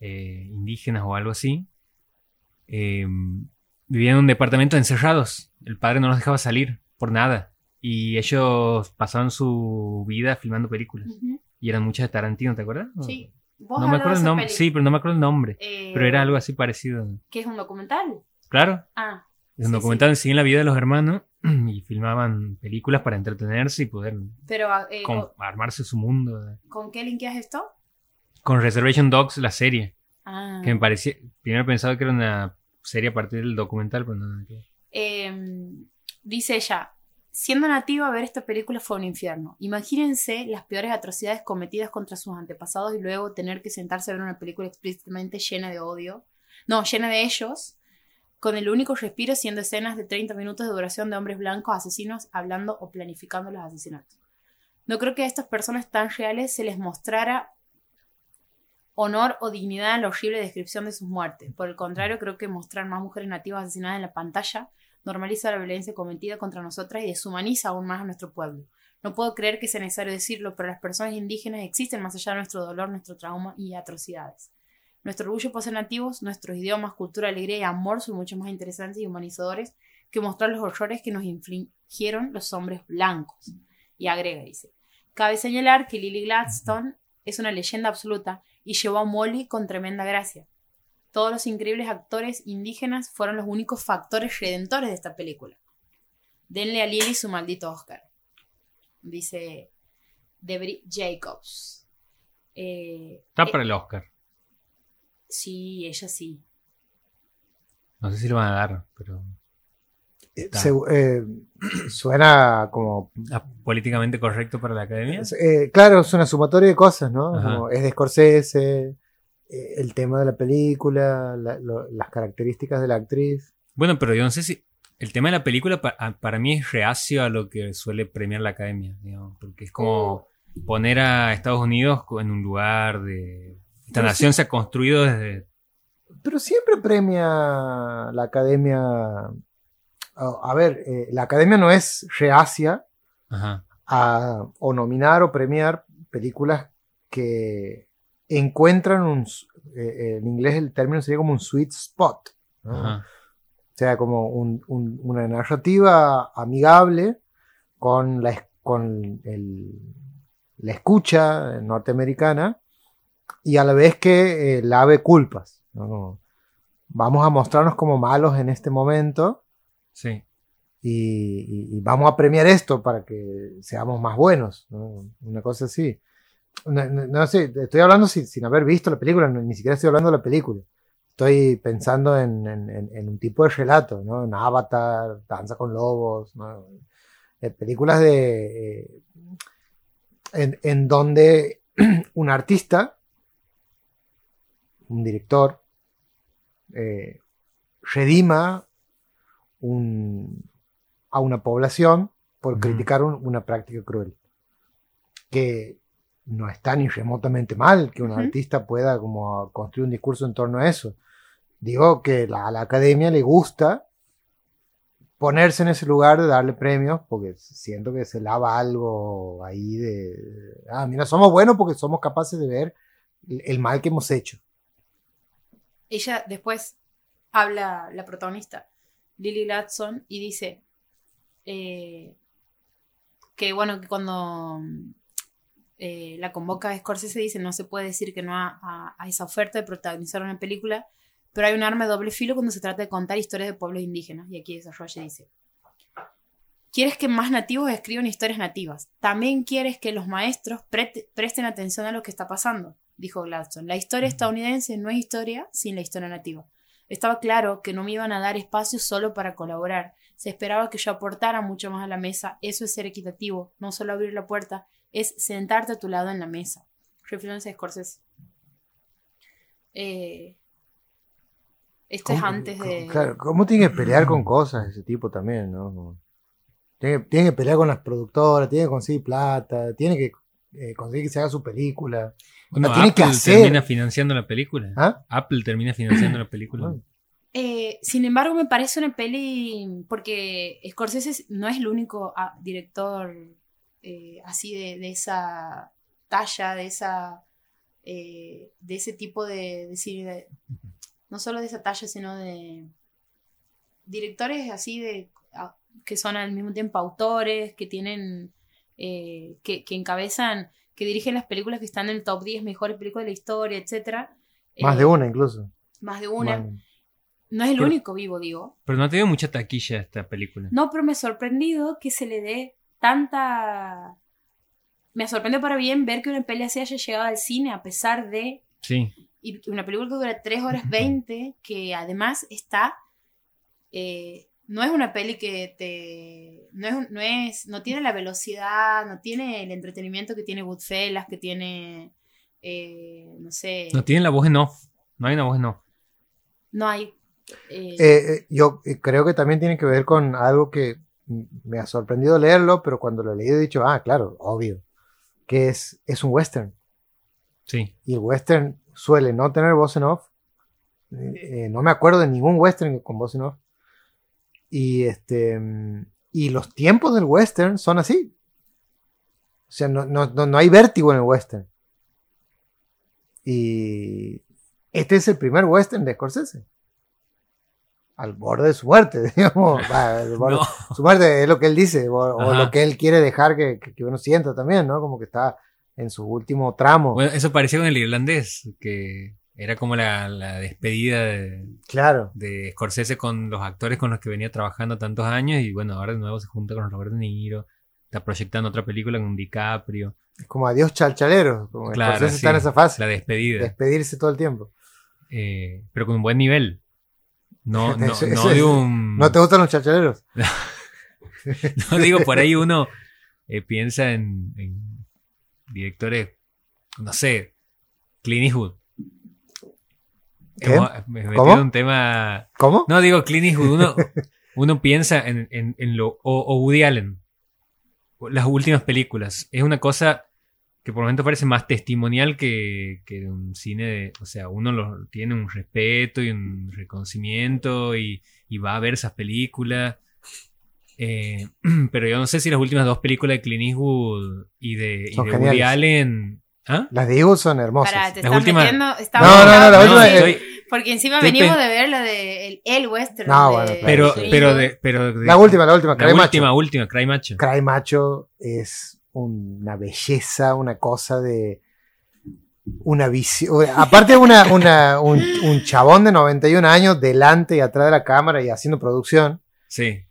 eh, indígenas o algo así, eh, vivían en un departamento encerrados. El padre no los dejaba salir por nada. Y ellos pasaban su vida filmando películas. Y eran muchas de Tarantino, ¿te acuerdas? Sí. ¿Vos No me acuerdo el nombre. Sí, pero no me acuerdo el nombre. Eh, Pero era algo así parecido. ¿Que es un documental? Claro. Ah. Es un Sí, documental en sí en la vida de los hermanos. Y filmaban películas para entretenerse y poder Pero, eh, con- ¿con, armarse su mundo. ¿con qué linkeas esto? Con Reservation Dogs, la serie. Ah. Que me parecía. Primero pensaba que era una serie a partir del documental, pero no. que. Eh, dice ella, siendo nativa ver esta película fue un infierno. Imagínense las peores atrocidades cometidas contra sus antepasados y luego tener que sentarse a ver una película explícitamente llena de odio. No, llena de ellos, con el único respiro siendo escenas de 30 minutos de duración de hombres blancos asesinos hablando o planificando los asesinatos. No creo que a estas personas tan reales se les mostrara honor o dignidad en la horrible descripción de sus muertes. Por el contrario, creo que mostrar más mujeres nativas asesinadas en la pantalla normaliza la violencia cometida contra nosotras y deshumaniza aún más a nuestro pueblo. No puedo creer que sea necesario decirlo, pero las personas indígenas existen más allá de nuestro dolor, nuestro trauma y atrocidades. Nuestro orgullo por ser nativos, nuestros idiomas, cultura, alegría y amor son mucho más interesantes y humanizadores que mostrar los horrores que nos infligieron los hombres blancos. Y agrega, dice, cabe señalar que Lily Gladstone es una leyenda absoluta y llevó a Molly con tremenda gracia. Todos los increíbles actores indígenas fueron los únicos factores redentores de esta película. Denle a Lily su maldito Oscar. Dice Debri Jacobs. Eh, Está eh, para el Oscar. sí, ella sí. No sé si lo van a dar, pero. Eh, eh, suena como. políticamente correcto para la academia. eh, claro, es una sumatoria de cosas, ¿no? Como es de Scorsese, eh, el tema de la película, la- lo- las características de la actriz. Bueno, pero yo no sé si. El tema de la película pa- a- para mí es reacio a lo que suele premiar la academia, digamos, porque es como poner a Estados Unidos en un lugar de. Esta Pero nación se ha construido desde. Pero siempre premia la academia. A, a ver, eh, la academia no es reacia Ajá. a o nominar o premiar películas que encuentran un. s- eh, en inglés el término sería como un sweet spot. ¿no? Ajá. O sea, como un- un- una narrativa amigable con la, con el- la escucha norteamericana y a la vez que eh, lave culpas. ¿no? Vamos a mostrarnos como malos en este momento Sí. y, y- y vamos a premiar esto para que seamos más buenos. ¿no? Una cosa así. No, no- no sé, estoy hablando sin, sin haber visto la película, ni siquiera estoy hablando de la película. Estoy pensando en, en- un tipo de relato, ¿no? En Avatar, Danza con Lobos, ¿no? Eh, películas de. eh, en, en donde un artista, un director, eh, redima un- a una población por criticar un- una práctica cruel. Que no está ni remotamente mal que un artista pueda como construir un discurso en torno a eso. Digo que la- a la academia le gusta ponerse en ese lugar de darle premios porque siento que se lava algo ahí de, ah, mira, somos buenos porque somos capaces de ver el, el mal que hemos hecho. Ella después habla, la protagonista, Lily Gladstone, y dice eh, que bueno, que cuando eh, la convoca Scorsese dice no se puede decir que no a, a- a esa oferta de protagonizar una película, pero hay un arma de doble filo cuando se trata de contar historias de pueblos indígenas. Y aquí desarrolla dice, quieres que más nativos escriban historias nativas. También quieres que los maestros presten atención a lo que está pasando, dijo Gladstone. La historia estadounidense no es historia sin la historia nativa. Estaba claro que no me iban a dar espacio solo para colaborar, Se esperaba que yo aportara mucho más a la mesa. Eso es ser equitativo, no solo abrir la puerta, es sentarte a tu lado en la mesa. Refiriéndose a Scorsese. Eh, esto es ¿Cómo- antes de... Claro, ¿cómo tiene que pelear con cosas ese tipo también, no? Tiene, que- tiene que pelear con las productoras, tiene que conseguir plata, tiene que eh, conseguir que se haga su película. Bueno, tiene que Apple hacer. termina financiando la película. ¿Ah? Apple termina financiando la película. Eh, sin embargo, me parece una peli porque Scorsese no es el único ah, director eh, así de, de esa talla, de esa eh, de ese tipo de, de cine, de- no solo de esa talla, sino de directores así de que son al mismo tiempo autores, que tienen eh, que, que encabezan, que dirigen las películas que están en el top 10 mejores películas de la historia, etcétera. Más Eh, de una incluso. Más de una. No es el Pero- único vivo, digo. Pero no ha tenido mucha taquilla esta película. No, pero me ha sorprendido que se le dé tanta... Me sorprendió para bien ver que una peli así haya llegado al cine a pesar de... Sí. Y una película que dura 3 horas 20, que además está... eh, no es una peli que te... No es, no es... No tiene la velocidad, no tiene el entretenimiento que tiene Goodfellas, que tiene... eh, no sé... No tiene la voz en off. No hay una voz en off. No hay... eh, yo creo que también tiene que ver con algo que me ha sorprendido leerlo, pero cuando lo leí he dicho, ah, claro, obvio, que es, es un western. Sí. Y el western suele no tener voz en off. Eh, eh, no me acuerdo de ningún western con voz en off. Y este mm, y los tiempos del western son así. O sea, no, no, no, no hay vértigo en el western. Y este es el primer western de Scorsese. Al borde de su muerte, digamos. No. Su muerte es lo que él dice, o, lo que él quiere dejar que, uno sienta también, ¿no? Como que está en su último tramo. Bueno, eso parecía con el irlandés, que era como la, la despedida de, Claro. de Scorsese con los actores con los que venía trabajando tantos años y bueno, ahora de nuevo se junta con Robert De Niro, está proyectando otra película con DiCaprio, Es como adiós chalchalero. Como Claro, Scorsese sí, está en esa fase. la despedida, Despedirse todo el tiempo. eh, pero con un buen nivel. No, no, no de un... ¿No te gustan los chalchaleros? No digo, por ahí uno eh, piensa en, en directores, no sé, Clint Eastwood. Me metí ¿Cómo? en un tema... ¿Cómo? No, digo Clint Eastwood, uno, uno piensa en, en- en lo... O, o Woody Allen, las últimas películas. Es una cosa que por momentos parece más testimonial que, que un cine de... O sea, uno lo, tiene un respeto y un reconocimiento y, y va a ver esas películas. Eh, pero yo no sé si las últimas dos películas de Clint Eastwood y de, y de Woody. Allen... ¿Ah? Las de Eagles son hermosas. Para, te Las últimas- metiendo. No, no, no, la última es- estoy- Porque encima estoy venimos pen- de ver la de el, el western. No, de- bueno, claro, pero, sí. pero, de, pero de- La última, la última, la Cry última, Macho. última, Cry Macho. Cry Macho es una belleza, una cosa de. Una visión. Aparte, una, una, un, un chabón de 91 años delante y atrás de la cámara y haciendo producción. Sí,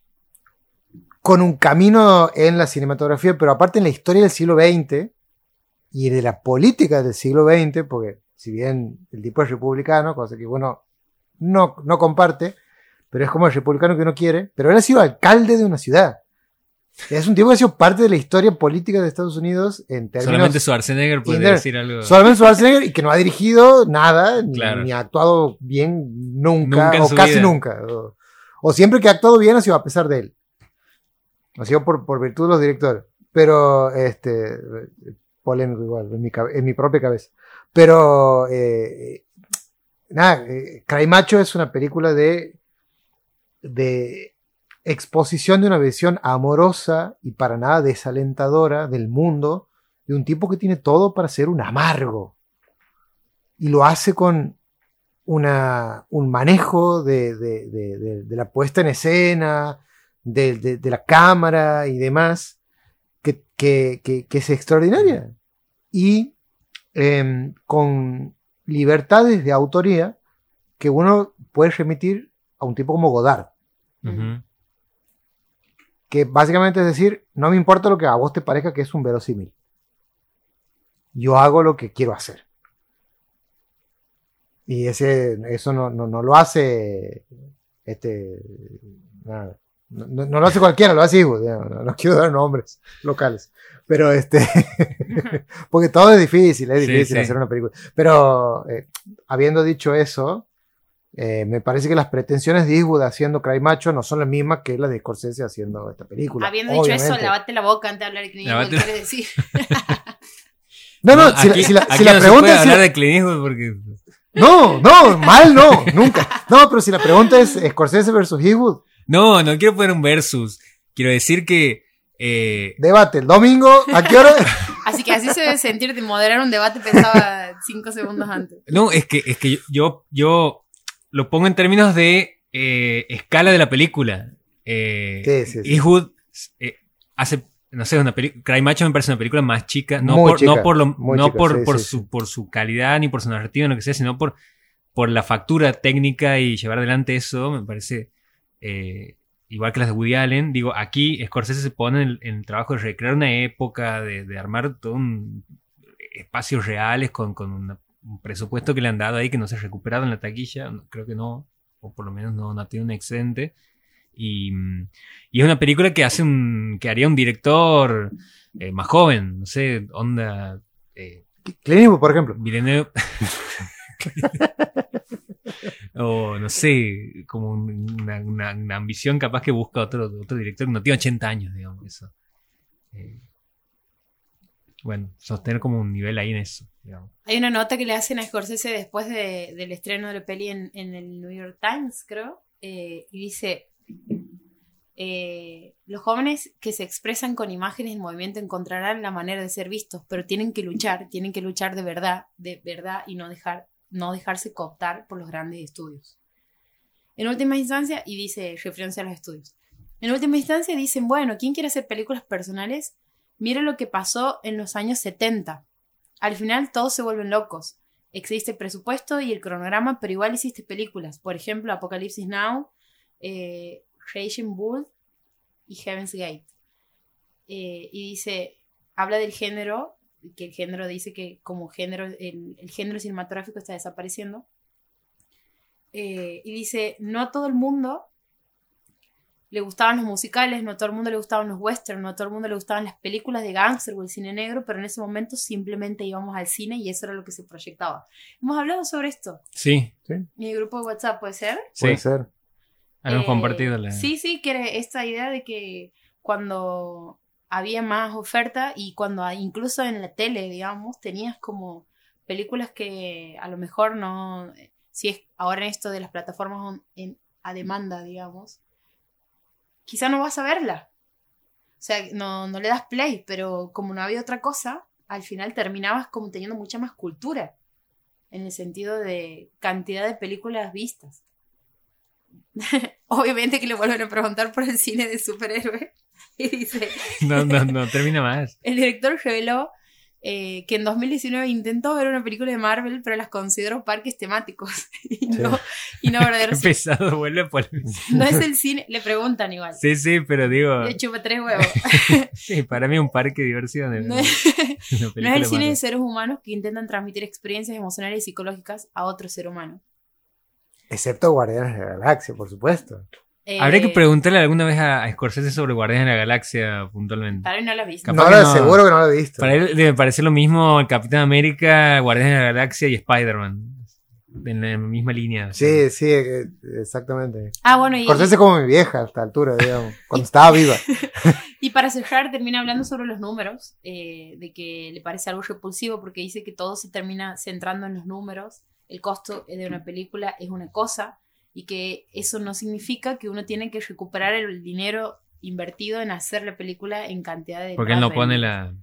con un camino en la cinematografía, pero aparte en la historia del siglo XX y de la política del siglo XX, porque si bien el tipo es republicano, cosa que bueno, no, no comparte, pero es como el republicano que uno quiere, pero él ha sido alcalde de una ciudad. Es un tipo que ha sido parte de la historia política de Estados Unidos en términos solamente Schwarzenegger puede decir algo. solamente Schwarzenegger y que no ha dirigido nada, ni- Claro. ni, ha actuado bien nunca, o casi vida. nunca. O, o siempre que ha actuado bien ha sido a pesar de él. Ha sido por, por virtud de los directores. Pero, este, polémico igual, en mi, en mi propia cabeza. Pero, eh, nada, eh, Cry Macho es una película de, de exposición de una visión amorosa y para nada desalentadora del mundo de un tipo que tiene todo para ser un amargo. Y lo hace con una, un manejo de, de- la puesta en escena, de, la cámara y demás, que, que- que- es extraordinaria. Y em, con libertades de autoría que uno puede remitir a un tipo como Godard. Que básicamente es decir, no me importa lo que a vos te parezca que es un verosímil. Yo hago lo que quiero hacer. Y ese, eso no, no, no lo hace este, nada, No, no- no lo hace cualquiera, lo hace digamos, No, no quiero dar nombres locales. Pero este. porque todo es difícil, es Sí, difícil sí. hacer una película. Pero eh, habiendo dicho eso, eh, me parece que las pretensiones de Eastwood haciendo Cry Macho no son las mismas que las de Scorsese haciendo esta película. Habiendo dicho eso, lavate la boca antes de hablar de Clint Eastwood, decir. No, no, si, aquí, la, si la- aquí si la no se pregunta puede es. hablar de Clint Eastwood porque... No, no, mal no, nunca. No, pero si la pregunta es Scorsese versus Eastwood, No, no quiero poner un versus. Quiero decir que... eh, debate el domingo, ¿a qué hora? Así que así se debe sentir de moderar un debate, pensaba cinco segundos antes. no, es que, es que yo, yo lo pongo en términos de eh, escala de la película. Eh, Sí, sí, sí. Eastwood eh, hace, no sé, una película. Cry Macho me parece una película más chica. No Muy por, chica, no por, lo, no chica, por, su, por su calidad ni por su narrativa, ni lo que sea, sino por, por la factura técnica y llevar adelante eso. Me parece. eh, igual que las de Woody Allen, digo, aquí Scorsese se pone en el, en el trabajo de recrear una época, de, de armar todo un espacios reales con, con una- un presupuesto que le han dado ahí que no se ha recuperado en la taquilla, creo que no, o por lo menos no, no tiene un excedente. Y, y es una película que hace un, que haría un director eh, más joven, no sé, onda eh, Eastwood, por ejemplo. Villeneuve. o no sé, como un- una, una- una ambición capaz que busca otro, otro director que no tiene 80 años, digamos, eso. Eh, bueno, sostener como un nivel ahí en eso. Hay una nota que le hacen a Scorsese después de- del estreno de la peli en, en el New York Times, creo, eh, y dice, eh, los jóvenes que se expresan con imágenes en movimiento encontrarán la manera de ser vistos, pero tienen que luchar, tienen que luchar de verdad, de verdad, y no, dejar, no dejarse cooptar por los grandes estudios. En última instancia, y dice, referencia a los estudios, en última instancia dicen, bueno, ¿quién quiere hacer películas personales? Mira lo que pasó en los años 70. Al final todos se vuelven locos. Existe presupuesto y el cronograma, pero igual hiciste películas. Por ejemplo, Apocalipsis Now, eh, Bull y Heaven's Gate. Eh, y dice, habla del género, que el género dice que como género, el, el género cinematográfico está desapareciendo. Eh, y dice, no a todo el mundo le gustaban los musicales, no a todo el mundo le gustaban los westerns, no a todo el mundo le gustaban las películas de gángster o el cine negro, pero en ese momento simplemente íbamos al cine y eso era lo que se proyectaba. Hemos hablado sobre esto Sí, en el grupo de WhatsApp, ¿puede ser? sí, Puede ser. hemos Eh, compartido la... Sí, sí, que era esta idea de que cuando había más oferta y cuando incluso en la tele, digamos, tenías como películas que a lo mejor no, si es ahora en esto de las plataformas on- en- a demanda, digamos, quizá no vas a verla. O sea, no, no le das play, pero como no había otra cosa, al final terminabas como teniendo mucha más cultura, en el sentido de cantidad de películas vistas. Obviamente que le vuelven a preguntar por el cine de superhéroes. Y dice, No, no, no, termina más. el director reveló eh, que en 2019 intentó ver una película de Marvel, pero las consideró parques temáticos. y, no, y no verdaderos Qué pesado, vuelve por... No es el cine, le preguntan igual. Sí, sí, pero digo... Le chupa tres huevos. Sí, para mí un parque de diversión. No es, no es el cine de seres humanos que intentan transmitir experiencias emocionales y psicológicas a otro ser humano. Excepto Guardianes de la Galaxia, por supuesto. Eh, Habría que preguntarle alguna vez a, a Scorsese sobre Guardianes de la Galaxia puntualmente. Tal vez no la has visto. Capaz No, que lo no. seguro que no lo he visto. Para él debe parecer lo mismo el Capitán América, Guardianes de la Galaxia y Spider-Man. En la misma línea. Sí, sí, eh, exactamente. Ah, bueno, y, Scorsese es como mi vieja a esta altura, digamos, cuando estaba viva. Y para cerrar, termina hablando sobre los números, eh, de que le parece algo repulsivo porque dice que todo se termina centrando en los números, el costo de una película es una cosa y que eso no significa que uno tiene que recuperar el dinero invertido en hacer la película en cantidad de... Porque él no pone la.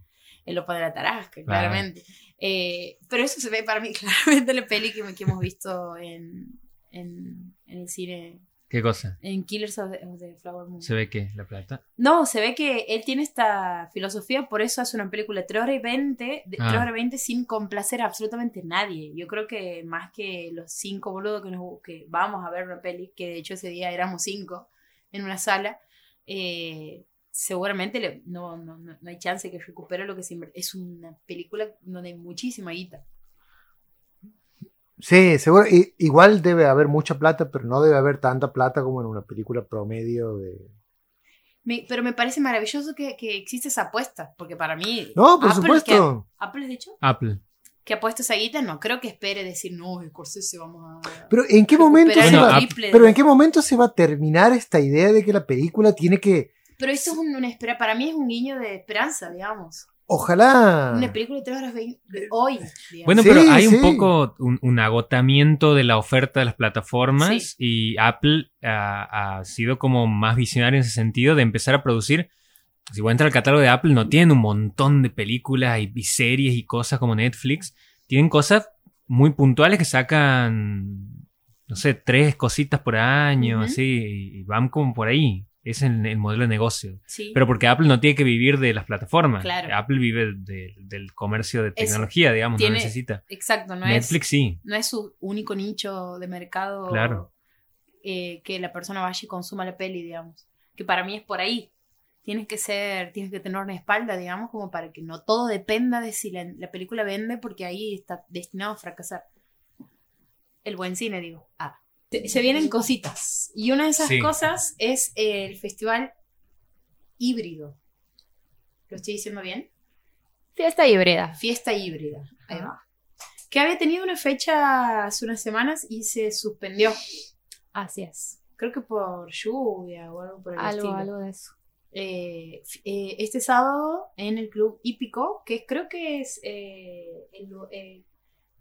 Él lo pone la tarasca, claramente. Eh, pero eso se ve para mí claramente en la peli que, que hemos visto en, en, en el cine, ¿Qué cosa? en Killers of the, of the Flower Moon. ¿Se ve qué? ¿La plata? No, se ve que él tiene esta filosofía, por eso hace una película 3 horas y 20, de, Ah. 3 horas y 20 sin complacer a absolutamente nadie. Yo creo que más que los cinco boludos que, nos, que vamos a ver una peli, que de hecho ese día éramos cinco en una sala, eh, seguramente le- no, no, no, no hay chance que recupere lo que se. Es una película donde hay muchísima guita. Sí, seguro. i- igual debe haber mucha plata, pero no debe haber tanta plata como en una película promedio de, Me- pero me parece maravilloso que, que existe esa apuesta, porque para mí... No, por Apple, supuesto. que- ¿Apple has dicho? Apple. Que ha puesto esa guita, no creo que espere decir, no, Scorsese vamos a... Pero ¿en qué momento se el va, pero en qué momento se va a terminar esta idea de que la película tiene que Pero esto es un, una espera, para mí es un guiño de esperanza, digamos. Ojalá Una película de 3 horas 20 de hoy. digamos. Bueno, Sí, pero hay un poco un, un agotamiento de la oferta de las plataformas y Apple ha, ha sido como más visionario en ese sentido de empezar a producir. Si vos entras al catálogo de Apple, no tienen un montón de películas y, y series y cosas como Netflix. Tienen cosas muy puntuales que sacan, no sé, tres cositas por año, así, y van como por ahí. Es el, el modelo de negocio. Sí. Pero porque Apple no tiene que vivir de las plataformas. Claro. Apple vive de- del comercio de tecnología, digamos, Tiene- no necesita. Exacto, no Netflix es, sí. no es su único nicho de mercado Claro. eh, que la persona vaya y consuma la peli, digamos. Que para mí es por ahí. Tienes que ser, tienes que tener una espalda, digamos, como para que no todo dependa de si la, la película vende, porque ahí está destinado a fracasar. El buen cine, digo. Ah. Se- Se vienen cositas. Y una de esas Sí. cosas es el festival híbrido. ¿Lo estoy diciendo bien? Fiesta híbrida. Fiesta híbrida. Ahí va. Que había tenido una fecha hace unas semanas y se suspendió. Así es. Creo que por lluvia o algo por el Algo, estilo. algo de eso. Eh, eh, este sábado en el club hípico, que creo que es eh, el,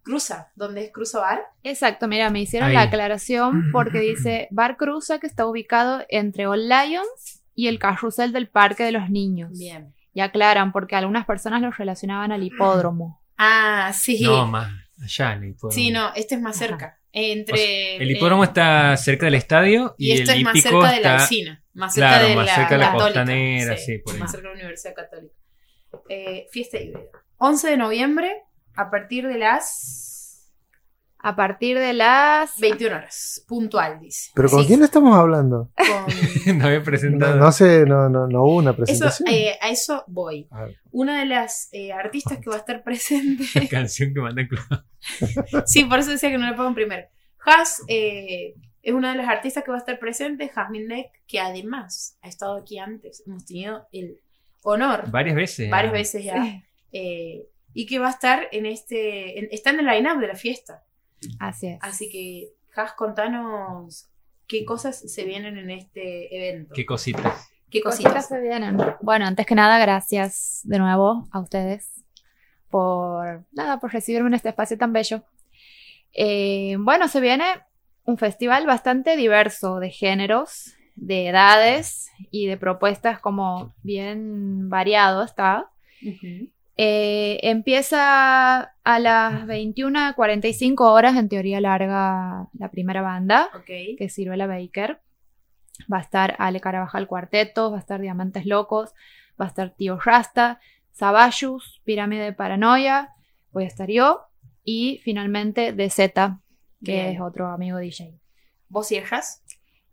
Cruza, donde es Cruza Bar. Exacto, mira, me hicieron Ahí. la aclaración porque dice Bar Cruza que está ubicado entre Old Lions y el carrusel del Parque de los Niños. Bien. Y aclaran porque algunas personas lo relacionaban al hipódromo. Ah, sí. No, más allá el hipódromo. sí, no, este es más Ajá. cerca. Entre, El hipódromo eh, está cerca del estadio y, y esto el es más cerca de la. Alcina, más cerca Claro, de más la, cerca de la Católica, costanera, sí, por ahí. más cerca de la Universidad Católica. Eh, fiesta híbrida. 11 de noviembre, a partir de las A partir de las 21 horas, puntual, dice. ¿Pero con Sí, quién estamos hablando? con- no había No, presentado. no sé, no, no, no hubo una Eso, presentación. eh, a eso voy. A. Una de las eh, artistas que va a estar presente. La canción que manda el club. sí, por eso decía que no le pongo primero. Has eh, es una de las artistas que va a estar presente, Jasmine Neck, que además ha estado aquí antes. Hemos tenido el honor Varias veces. varias ah. veces ya. eh, y que va a estar en este. en- está en el line-up de la fiesta. Así es. Así que, Has, contanos qué cosas se vienen en este evento. Qué cositas. ¿Qué Cositas cositas? se vienen. Bueno, antes que nada, gracias de nuevo a ustedes por nada, por recibirme en este espacio tan bello. Eh, bueno, se viene un festival bastante diverso de géneros, de edades y de propuestas como bien variado está. Ujú. Eh, empieza a las 21.45 horas, en teoría larga la primera banda que sirve la Baker. Va a estar Ale Carabajal Cuarteto, va a estar Diamantes Locos, va a estar Tío Rasta, Sabashus, Pirámide de Paranoia, voy a estar yo y finalmente DZ, que Bien. es otro amigo DJ. ¿Vos cierras?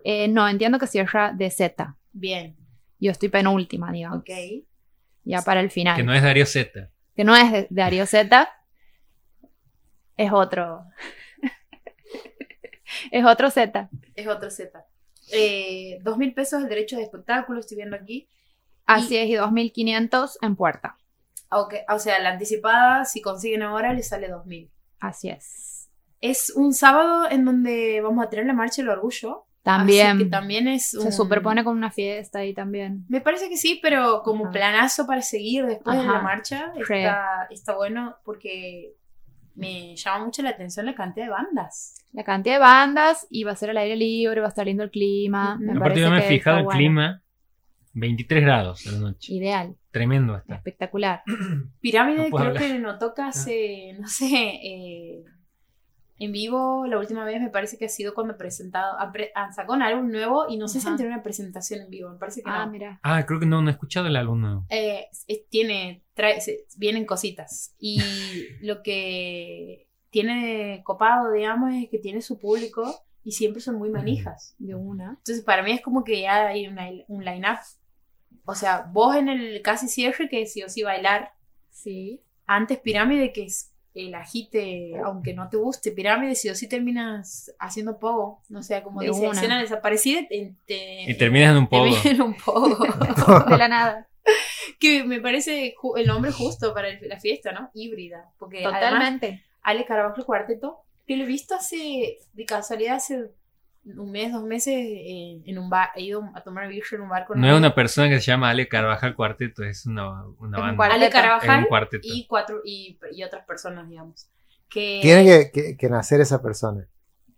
Eh, no, entiendo que cierra DZ. Bien. Yo estoy penúltima, digamos, Ok. Ya para el final. Que no es Darío Z. Que no es de Darío Z, es otro. es otro Z. Es otro Z. Eh, dos mil pesos el derecho de espectáculo, estoy viendo aquí. Así es, y 2.500 en puerta. Aunque, o sea, la anticipada, si consiguen ahora, les sale dos mil. Así es. Es un sábado en donde vamos a tener la marcha del orgullo. También. Así que también es un... Se superpone con una fiesta ahí también. Me parece que sí, pero como Ajá. planazo para seguir después de la marcha está, está bueno porque me llama mucho la atención la cantidad de bandas. La cantidad de bandas y va a ser al aire libre, va a estar lindo el clima. Ujú. Me Aparte yo me he fijado el bueno. clima. 23 grados a la noche. Ideal, Tremendo está. espectacular. Pirámide No creo hablar. que no toca hace, no sé, eh, en vivo la última vez me parece que ha sido cuando presentado, han, pre- han sacado un álbum nuevo y no sé si han tenido una presentación en vivo, me parece que Ah, no. mira. Ah, creo que no, no he escuchado el álbum nuevo. Eh, es- tiene, trae, se- vienen cositas y lo que tiene copado, digamos, es que tiene su público y siempre son muy manijas. De una. Entonces, para mí es como que ya hay una- un line-up. O sea, vos en el casi cierre que sí o sí bailar. Sí. Antes Pirámide, que es el agite, aunque no te guste, pirámides, sí o sí terminas haciendo pogo. No sé, como De dice, una. escena desaparecida te, te- Y terminas en un poco. termina en un pogo. De la nada. que me parece el nombre justo para el- la fiesta, ¿no? Híbrida. Porque además Totalmente. Ale Caravaggio Cuarteto, que lo he visto hace, de casualidad, hace un mes, dos meses, eh, en un bar, he ido a tomar birra en un bar con No es una persona que se llama Ale Carvajal Cuarteto, es una, una un banda. cuarteto. Ale Carvajal un cuarteto. y cuatro y, y otras personas, digamos. Que, Tiene que, que- que nacer esa persona.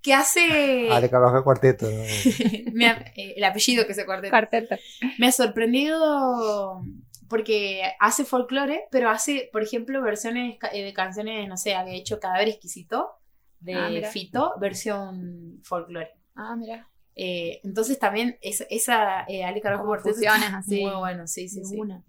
que hace Ale Carvajal Cuarteto. ¿no? me ha- eh, el apellido que se cuarteto. Cuarteto. Me ha sorprendido porque hace folclore, pero hace, por ejemplo, versiones ca- eh, de canciones, no sé, había hecho Cadáver Exquisito de Ah. Fito, versión folclore. Ah, mira. Eh, entonces también es- esa eh, Ale fusiones así. Muy bueno, sí, sí, sí. una.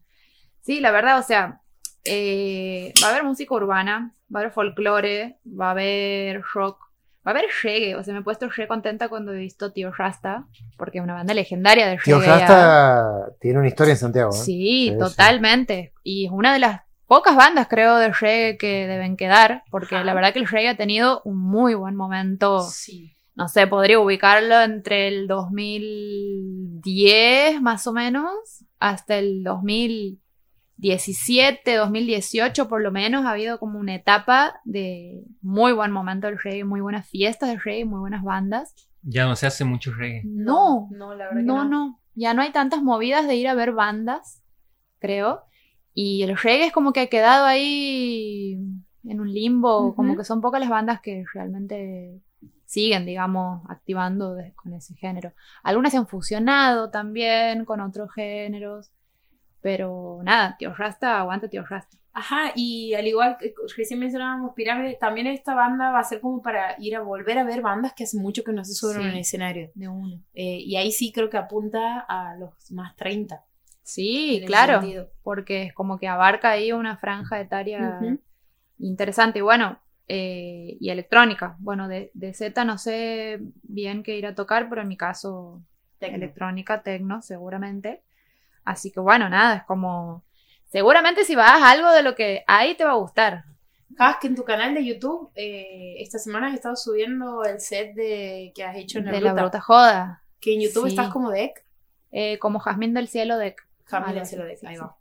Sí, la verdad, o sea, eh, va a haber música urbana, va a haber folclore, va a haber rock, va a haber reggae. O sea, me he puesto re contenta cuando he visto Tío Rasta, porque es una banda legendaria de reggae. Tío ya. Rasta tiene una historia en Santiago. ¿eh? Sí, Sí, sí. totalmente. Y es una de las pocas bandas, creo, de reggae que deben quedar, porque la verdad que el reggae ha tenido un muy buen momento. Sí. No sé, podría ubicarlo entre el 2010 más o menos hasta el 2017, 2018 por lo menos. Ha habido como una etapa de muy buen momento del reggae, muy buenas fiestas de reggae, muy buenas bandas. Ya no se hace mucho reggae. No, No, la verdad que no, no. no. Ya no hay tantas movidas de ir a ver bandas, creo. Y el reggae es como que ha quedado ahí en un limbo, como que son pocas las bandas que realmente siguen, digamos, activando de- con ese género. Algunas se han fusionado también con otros géneros, pero nada, Tío Rasta, aguanta Tío Rasta. Ajá, y al igual que recién mencionábamos Pirámide, también esta banda va a ser como para ir a volver a ver bandas que hace mucho que no se suben Sí. en el escenario. De uno. Eh, y ahí sí creo que apunta a los más 30. Sí, claro, porque es como que abarca ahí una franja etaria Ujú. interesante. Y bueno, eh, y electrónica. Bueno, de, de Z no sé bien qué ir a tocar, pero en mi caso Tecno. electrónica, tecno, seguramente. Así que bueno, nada, es como... Seguramente si vas a algo de lo que hay te va a gustar. Sabes que en tu canal de YouTube eh, esta semana has estado subiendo el set de que has hecho en la de bruta. la bruta joda. Que en YouTube Sí. estás como deck. Eh, como Jazmín del Cielo de... Jamás Algo se lo así, deck, sí, ahí sí. va.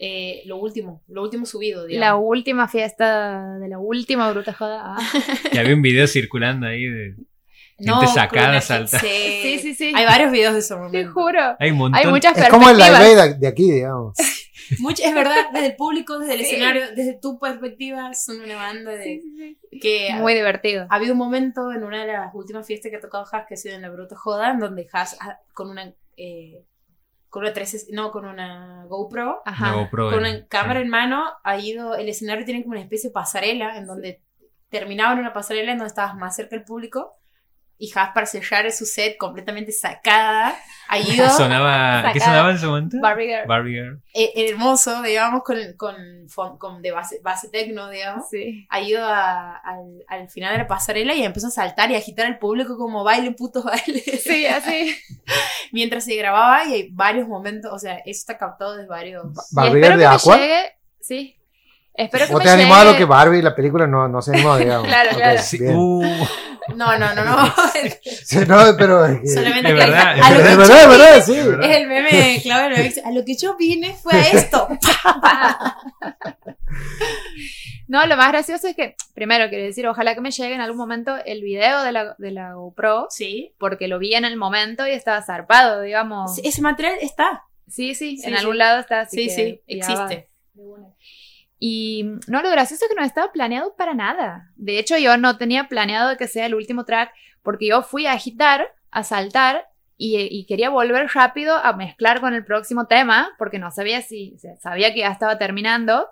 Eh, lo último, lo último subido, La última fiesta de la última bruta joda. Ah. Que había un video circulando ahí de. No, gente sacada, con la- salta. Sí, Sí, sí. Hay varios videos de eso. Te juro. Hay un montón. Hay muchas Es como el live de aquí, digamos. Mucho- es verdad, desde el público, desde el Sí. escenario, desde tu perspectiva, son una banda de Sí, sí, sí. que Muy divertido. ha habido un momento en una de las últimas fiestas que ha tocado Haas, que ha sido en la Bruta Joda, en donde Haas con una eh, con una 13, no, con una GoPro, Una Ajá. GoPro con en- una cámara sí. en mano, ha ido, el escenario tiene como una especie de pasarela, en donde terminaba en una pasarela en donde estabas más cerca del público, y Haas para sellar su set completamente sacada, ido Sonaba. ¿Qué sonaba en ese momento? Barbie Girl. Barbie Girl. eh, hermoso, digamos, con, con, con de base, base tecno, digamos. Sí. ha ido a- al, al final de la pasarela y empezó a saltar y a agitar al público como baile, putos baile. Sí, así. Mientras se grababa y hay varios momentos, o sea, eso está captado de varios... Y Barbie espero Girl de que me Aqua. llegue. Sí. Espero que ¿Vos me te has animado a lo que Barbie, la película, no, no se animó, digamos? Claro, claro. Sí, uh, No, no, no, no. Sí, no, pero es Solamente que es verdad, es verdad, sí. Es verdad. El meme A lo que yo vine fue a esto. No, lo más gracioso es que, primero, quiero decir, ojalá que me llegue en algún momento el video de la, de la GoPro, Sí. porque lo vi en el momento y estaba zarpado, digamos. Sí, Ese material está. Sí, sí, Sí, en sí. algún lado está. así Sí, que sí, existe. va. Y no, lo gracioso es que no estaba planeado para nada. De hecho, yo no tenía planeado que sea el último track, porque yo fui a agitar, a saltar, y, y quería volver rápido a mezclar con el próximo tema, porque no sabía si, sabía que ya estaba terminando.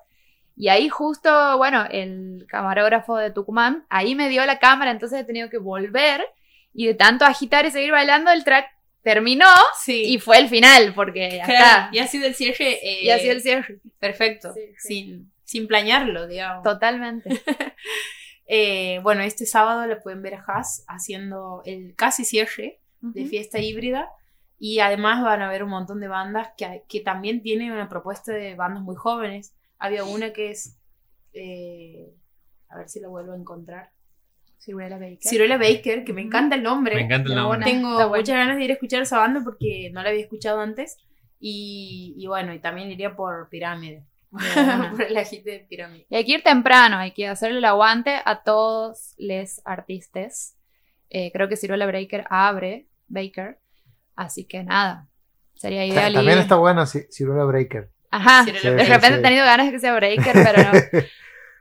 Y ahí justo, bueno, el camarógrafo de Tucumán, ahí me dio la cámara, entonces he tenido que volver, y de tanto agitar y seguir bailando, el track terminó, Sí. y fue el final, porque ya Claro, está. y ha sido el cierre. eh, Y así el cierre. Perfecto. Sí, sí. Sin, sin planearlo, digamos. Totalmente. Eh, bueno, este sábado le pueden ver a Haas haciendo el casi cierre de fiesta híbrida. Y además van a ver un montón de bandas que, que también tienen una propuesta de bandas muy jóvenes. Había una que es. eh, A ver si lo vuelvo a encontrar. Ciruela Baker. Ciruela Baker, que me encanta el nombre. Me encanta el nombre. Tengo bueno. muchas ganas de ir a escuchar esa banda porque no la había escuchado antes. Y, y bueno, y también iría por Pirámide. por el agite de Pirámide. Y hay que ir temprano, hay que hacerle el aguante a todos los artistas. Eh, creo que Ciruela Baker abre, Baker. Así que nada, sería Ta- ideal También ir- está buena Ci- Ciruela Breaker. Ajá, Ciruela de repente sí. he tenido ganas de que sea Breaker, pero no.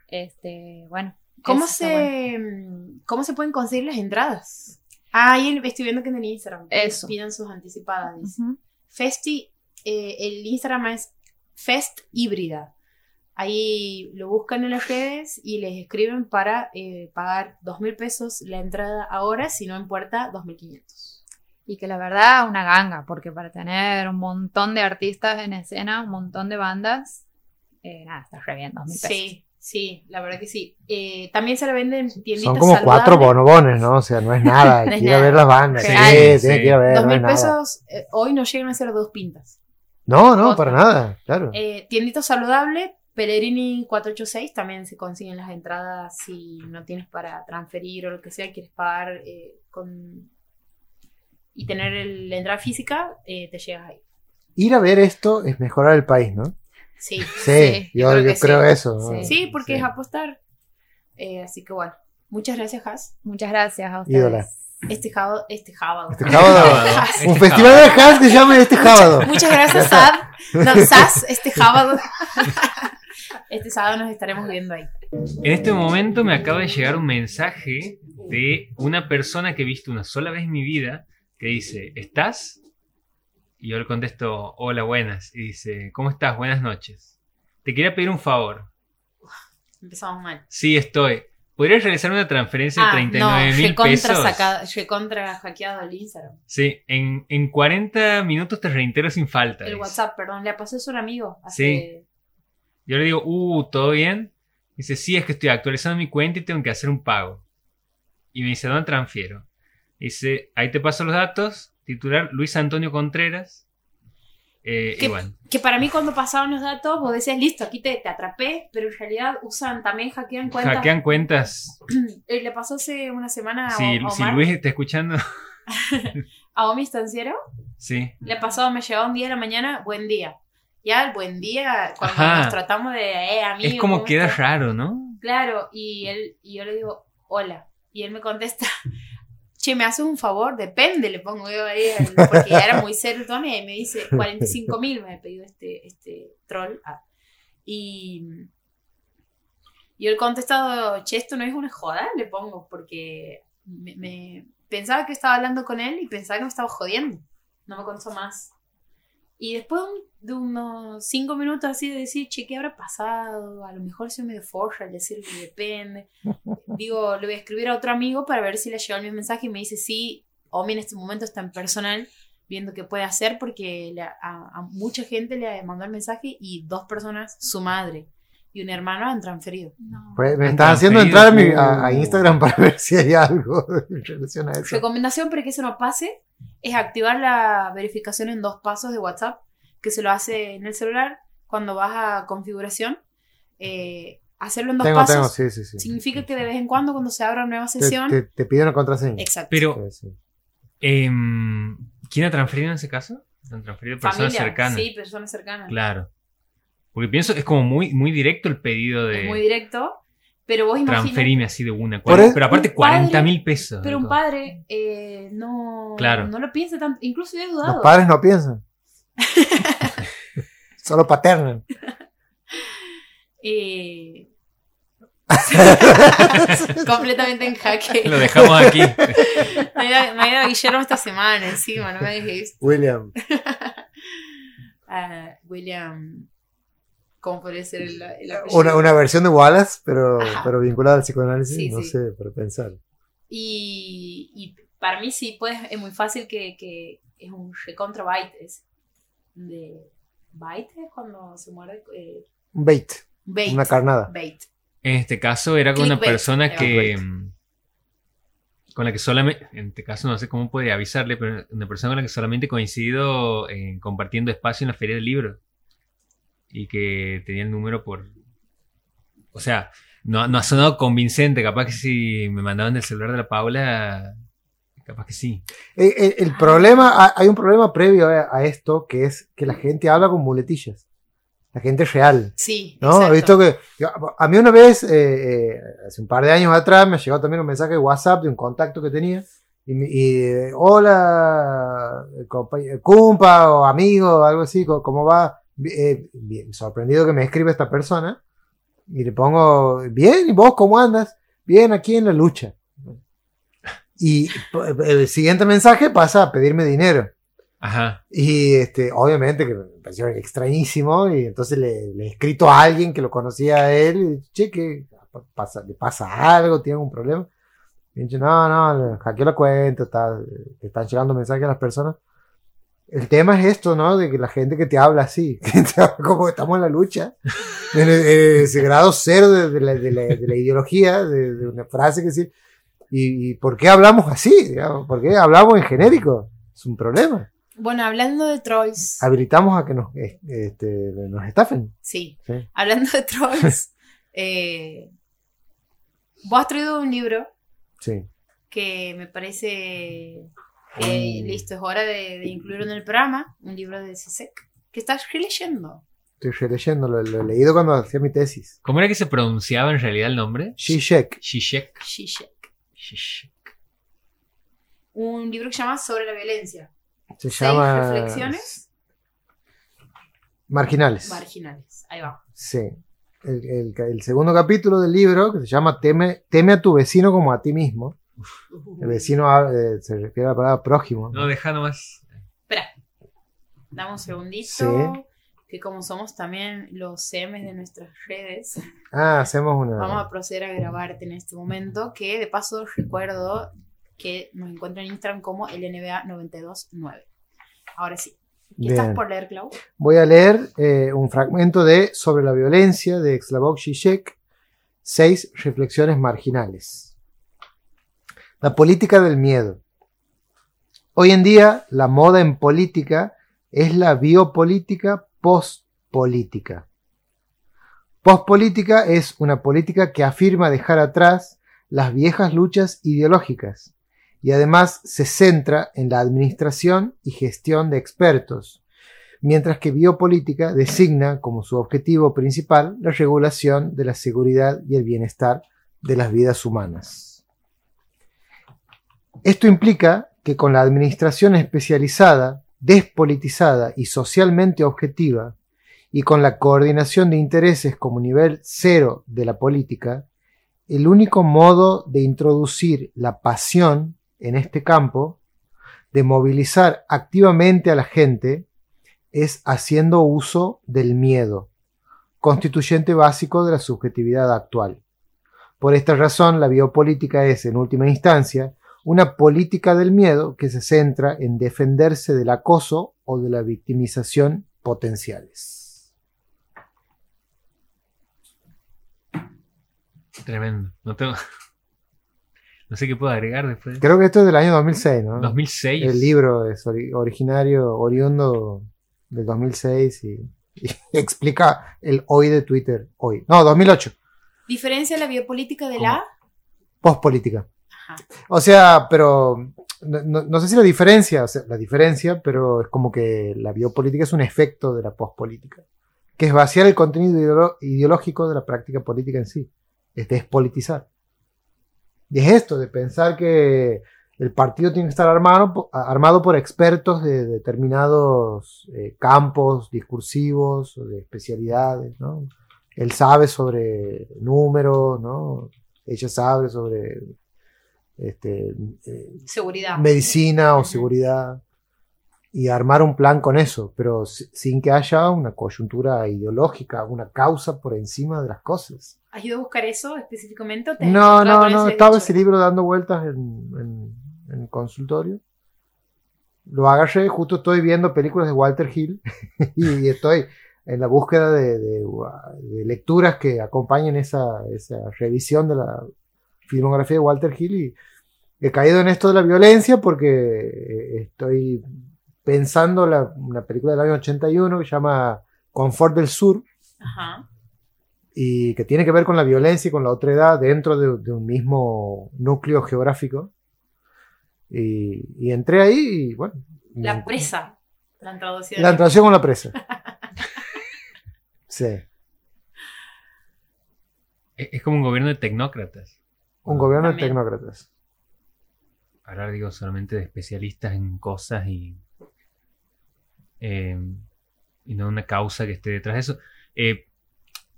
Este, bueno. ¿Cómo bueno. se, mm, ¿Cómo se pueden conseguir las entradas? Ah, ahí estoy viendo que en el Instagram. Eso. Pidan sus anticipadas. dice. Ujú. Festi, eh, el Instagram es Fest Híbrida. Ahí lo buscan en las redes y les escriben para eh, pagar dos mil pesos la entrada ahora, si no en puerta, 2.500. Y que la verdad, una ganga, porque para tener un montón de artistas en escena, un montón de bandas, eh, nada, está re bien, dos mil pesos. Sí, sí, la verdad que sí. Eh, también se la venden en tienditas Son como cuatro bonobones, ¿no? O sea, no es nada. No que es nada. ver las bandas. Sí, tiene Sí. que ir a ver. Dos no es mil nada. pesos eh, hoy no llegan a ser dos pintas. No, no, para nada. Claro. Eh, tiendito saludable, Pellegrini 486, también se consiguen las entradas si no tienes para transferir o lo que sea, quieres pagar eh, con y tener el- la entrada física, eh, te llegas ahí. Ir a ver esto es mejorar el país, ¿no? Sí, Sí, Sí, yo, yo creo yo que creo sí. eso. ¿no? Sí. sí, porque es apostar. Eh, así que bueno, muchas gracias, Has. Muchas gracias a ustedes. Ídola. Este sábado, este sábado. Este sábado. Este Un sábado. festival de jazz que se llame este sábado. Muchas gracias, Sad. No, Sas, este sábado. este sábado nos estaremos viendo ahí. En este momento me acaba de llegar un mensaje de una persona que he visto una sola vez en mi vida que dice, ¿estás? Y yo le contesto, hola, buenas. Y dice, ¿cómo estás? Buenas noches. Te quería pedir un favor. Empezamos mal. Sí, estoy. ¿Podrías realizar una transferencia de Ah, 39 no, mil recontra pesos? sacado, recontra hackeado el Instagram. Sí, en, en 40 minutos te reintero sin falta. El. WhatsApp, perdón, le eso a un amigo. Hace... Yo le digo, uh, ¿todo bien? Dice, sí, es que estoy actualizando mi cuenta y tengo que hacer un pago. Y me dice, ¿dónde transfiero? Dice, ahí te paso los datos. Titular Luis Antonio Contreras. Eh, bueno, Que para mí cuando pasaban los datos vos decías, listo, aquí te, te atrapé, pero en realidad usan, también hackean cuentas. hackean cuentas. Eh, Le pasó hace una semana a, Si, a si Omar, Luis está escuchando, a Omi Estanciero. sí. Le pasó, me llegó un día de la mañana, buen día. Ya el buen día, cuando Ajá. nos tratamos de, eh, amigo. Es como ¿cómo queda raro, ¿no? Claro, y él y yo le digo, hola. Y él me contesta, che, ¿me haces un favor? Depende, le pongo yo ahí, porque ya era muy tono, y me dice, 45 mil me ha pedido este, este troll. Ah. Y yo el contestado, che, esto no es una joda, le pongo, porque me, me- pensaba que estaba hablando con él y pensaba que me estaba jodiendo. No me contó más. Y después de un- de unos cinco minutos así de decir, che, ¿qué habrá pasado? A lo mejor se me de forra al decir que depende. Digo, le voy a escribir a otro amigo para ver si le llegó el mismo mensaje y me dice, sí, Omi en este momento está en personal viendo qué puede hacer porque le- a, a mucha gente le mandó el mensaje y dos personas, su madre y un hermano, han transferido. No. Pues me estás haciendo entrar a, mi- a- a Instagram para ver si hay algo en relación a eso. Recomendación para que eso no pase es activar la verificación en dos pasos de WhatsApp, que se lo hace en el celular cuando vas a configuración. eh, hacerlo en dos Tengo, pasos tengo, sí, sí, sí. significa que de vez en cuando, cuando se abra una nueva sesión. te, te pide una contraseña. Exacto. Pero, em, ¿quién ha transferido en ese caso? Han transferido personas Familia, cercanas. Sí, personas cercanas. Claro. Porque pienso, es como muy, muy directo el pedido de Es muy directo. Pero vos imaginas. transferirme así de una. Pero aparte un padre- 40 mil pesos. Pero un padre eh, no, Claro. no lo piensa tanto. Incluso yo he dudado. Los padres no piensan. Solo paternan. Eh, completamente en jaque. Lo dejamos aquí. Me ha ido- me ha ido Guillermo esta semana encima, no me dejes. William. Ah, William. ¿Cómo podría ser el, el? Una, una versión de Wallace, pero, Ajá. pero vinculada al psicoanálisis. Sí, no sí. sé, para pensar. Y, y para mí sí, pues es muy fácil que, que es un recontra byte. Es de byte es cuando se muerde. Eh, Un bait. bait. Una carnada. Bait. En este caso era con una persona que. Mm, Con la que solamente. En este caso no sé cómo podría avisarle, pero una persona con la que solamente he coincidido en compartiendo espacio en la feria del libro. Y que tenía el número por. O sea, no, no ha sonado convincente. Capaz que si me mandaban del celular de la Paula, capaz que sí. El, el- el problema, ha- hay un problema previo a, a esto, que es que la gente habla con muletillas. La gente real. Sí, ¿No? Exacto. visto que. yo- A mí una vez, eh, eh, hace un par de años atrás, me llegó también un mensaje de WhatsApp de un contacto que tenía. Y, me- y, eh, hola, compañ- cumpa o amigo, algo así, ¿cómo va? Eh, bien, sorprendido que me escribe esta persona. Y le pongo, bien, ¿y vos cómo andas? Bien, aquí en la lucha. Y p- el siguiente mensaje pasa a pedirme dinero. Ajá. Y este, obviamente que me pareció extrañísimo. Y entonces le, le he escrito a alguien que lo conocía a él. Y che, que pasa, le pasa algo, tiene algún problema. Y dice, no, no, hackeó la cuenta, está, están llegando mensajes a las personas. El tema es esto, ¿no? De que la gente que te habla así, que te habla como estamos en la lucha, en, el- en ese grado cero de, de la, de la- de la ideología, de, una frase que sí. ¿Y, y por qué hablamos así? digamos? ¿Por qué hablamos en genérico? Es un problema Bueno, hablando de trolls, habilitamos a que nos, eh, este, nos estafen. sí, Sí. hablando de trolls, eh, vos has traído un libro Sí. que me parece que Mm. listo, es hora de, de incluirlo en el programa, un libro de CISEC, que estás releyendo. Estoy releyendo, lo, lo he leído cuando hacía mi tesis. ¿Cómo era que se pronunciaba en realidad el nombre? Zizek. Zizek. Zizek. Zizek. Un libro que se llama Sobre la violencia. Se Seis llama. reflexiones Marginales. marginales. Ahí va. Sí. El, el segundo capítulo del libro, que se llama Teme, teme a tu vecino como a ti mismo. El vecino eh, se refiere a la palabra prójimo. No, deja nomás. Espera. Dame un segundito. Sí. Que como somos también los CMs de nuestras redes, Ah, hacemos una. vamos a proceder a grabarte en este momento. Que de paso recuerdo que nos encuentran en Instagram como el NBA929. Ahora sí. ¿Qué estás Bien. por leer, Clau? Voy a leer eh, un fragmento de Sobre la violencia de Slavoj Žižek, seis reflexiones marginales. La política del miedo. Hoy en día, la moda en política es la biopolítica postpolítica. Postpolítica es una política que afirma dejar atrás las viejas luchas ideológicas y además se centra en la administración y gestión de expertos, mientras que biopolítica designa como su objetivo principal la regulación de la seguridad y el bienestar de las vidas humanas. Esto implica que con la administración especializada, despolitizada y socialmente objetiva, y con la coordinación de intereses como nivel cero de la política, el único modo de introducir la pasión en este campo, de movilizar activamente a la gente, es haciendo uso del miedo, constituyente básico de la subjetividad actual. Por esta razón, la biopolítica es, en última instancia, una política del miedo que se centra en defenderse del acoso o de la victimización potenciales. Tremendo. No tengo. No sé qué puedo agregar después. Creo que esto es del año 2006, ¿no? 2006. El libro es ori- originario, oriundo del 2006 y, y explica el hoy de Twitter, hoy. No, 2008, ¿Diferencia la biopolítica de ¿Cómo? la? postpolítica. O sea, pero no, sé si la diferencia, o sea, la diferencia, pero es como que la biopolítica es un efecto de la postpolítica, que es vaciar el contenido ideológico de la práctica política en sí, es despolitizar. Y es esto, de pensar que el partido tiene que estar armado, armado por expertos de determinados eh, campos discursivos, de especialidades, ¿no? Él sabe sobre números, ¿no? Ella sabe sobre este, eh, Seguridad. medicina o seguridad y armar un plan con eso, pero si- sin que haya una coyuntura ideológica, una causa por encima de las cosas. ¿Has ido a buscar eso específicamente? o te No, no, no, estaba ese libro dando vueltas en, en- en el consultorio. Lo agarré, justo estoy viendo películas de Walter Hill y estoy en la búsqueda de, de- de lecturas que acompañen esa, esa revisión de la filmografía de Walter Hill y he caído en esto de la violencia porque eh, estoy pensando la, una película del año 81 que se llama Confort del Sur, Ajá. y que tiene que ver con la violencia y con la otra edad dentro de, de un mismo núcleo geográfico. Y, y entré ahí y bueno. La presa. La han traducido. La traducción con la presa. Sí, es como un gobierno de tecnócratas. Un gobierno de tecnócratas. Ahora digo solamente de especialistas en cosas y. eh, y no una causa que esté detrás de eso. Eh,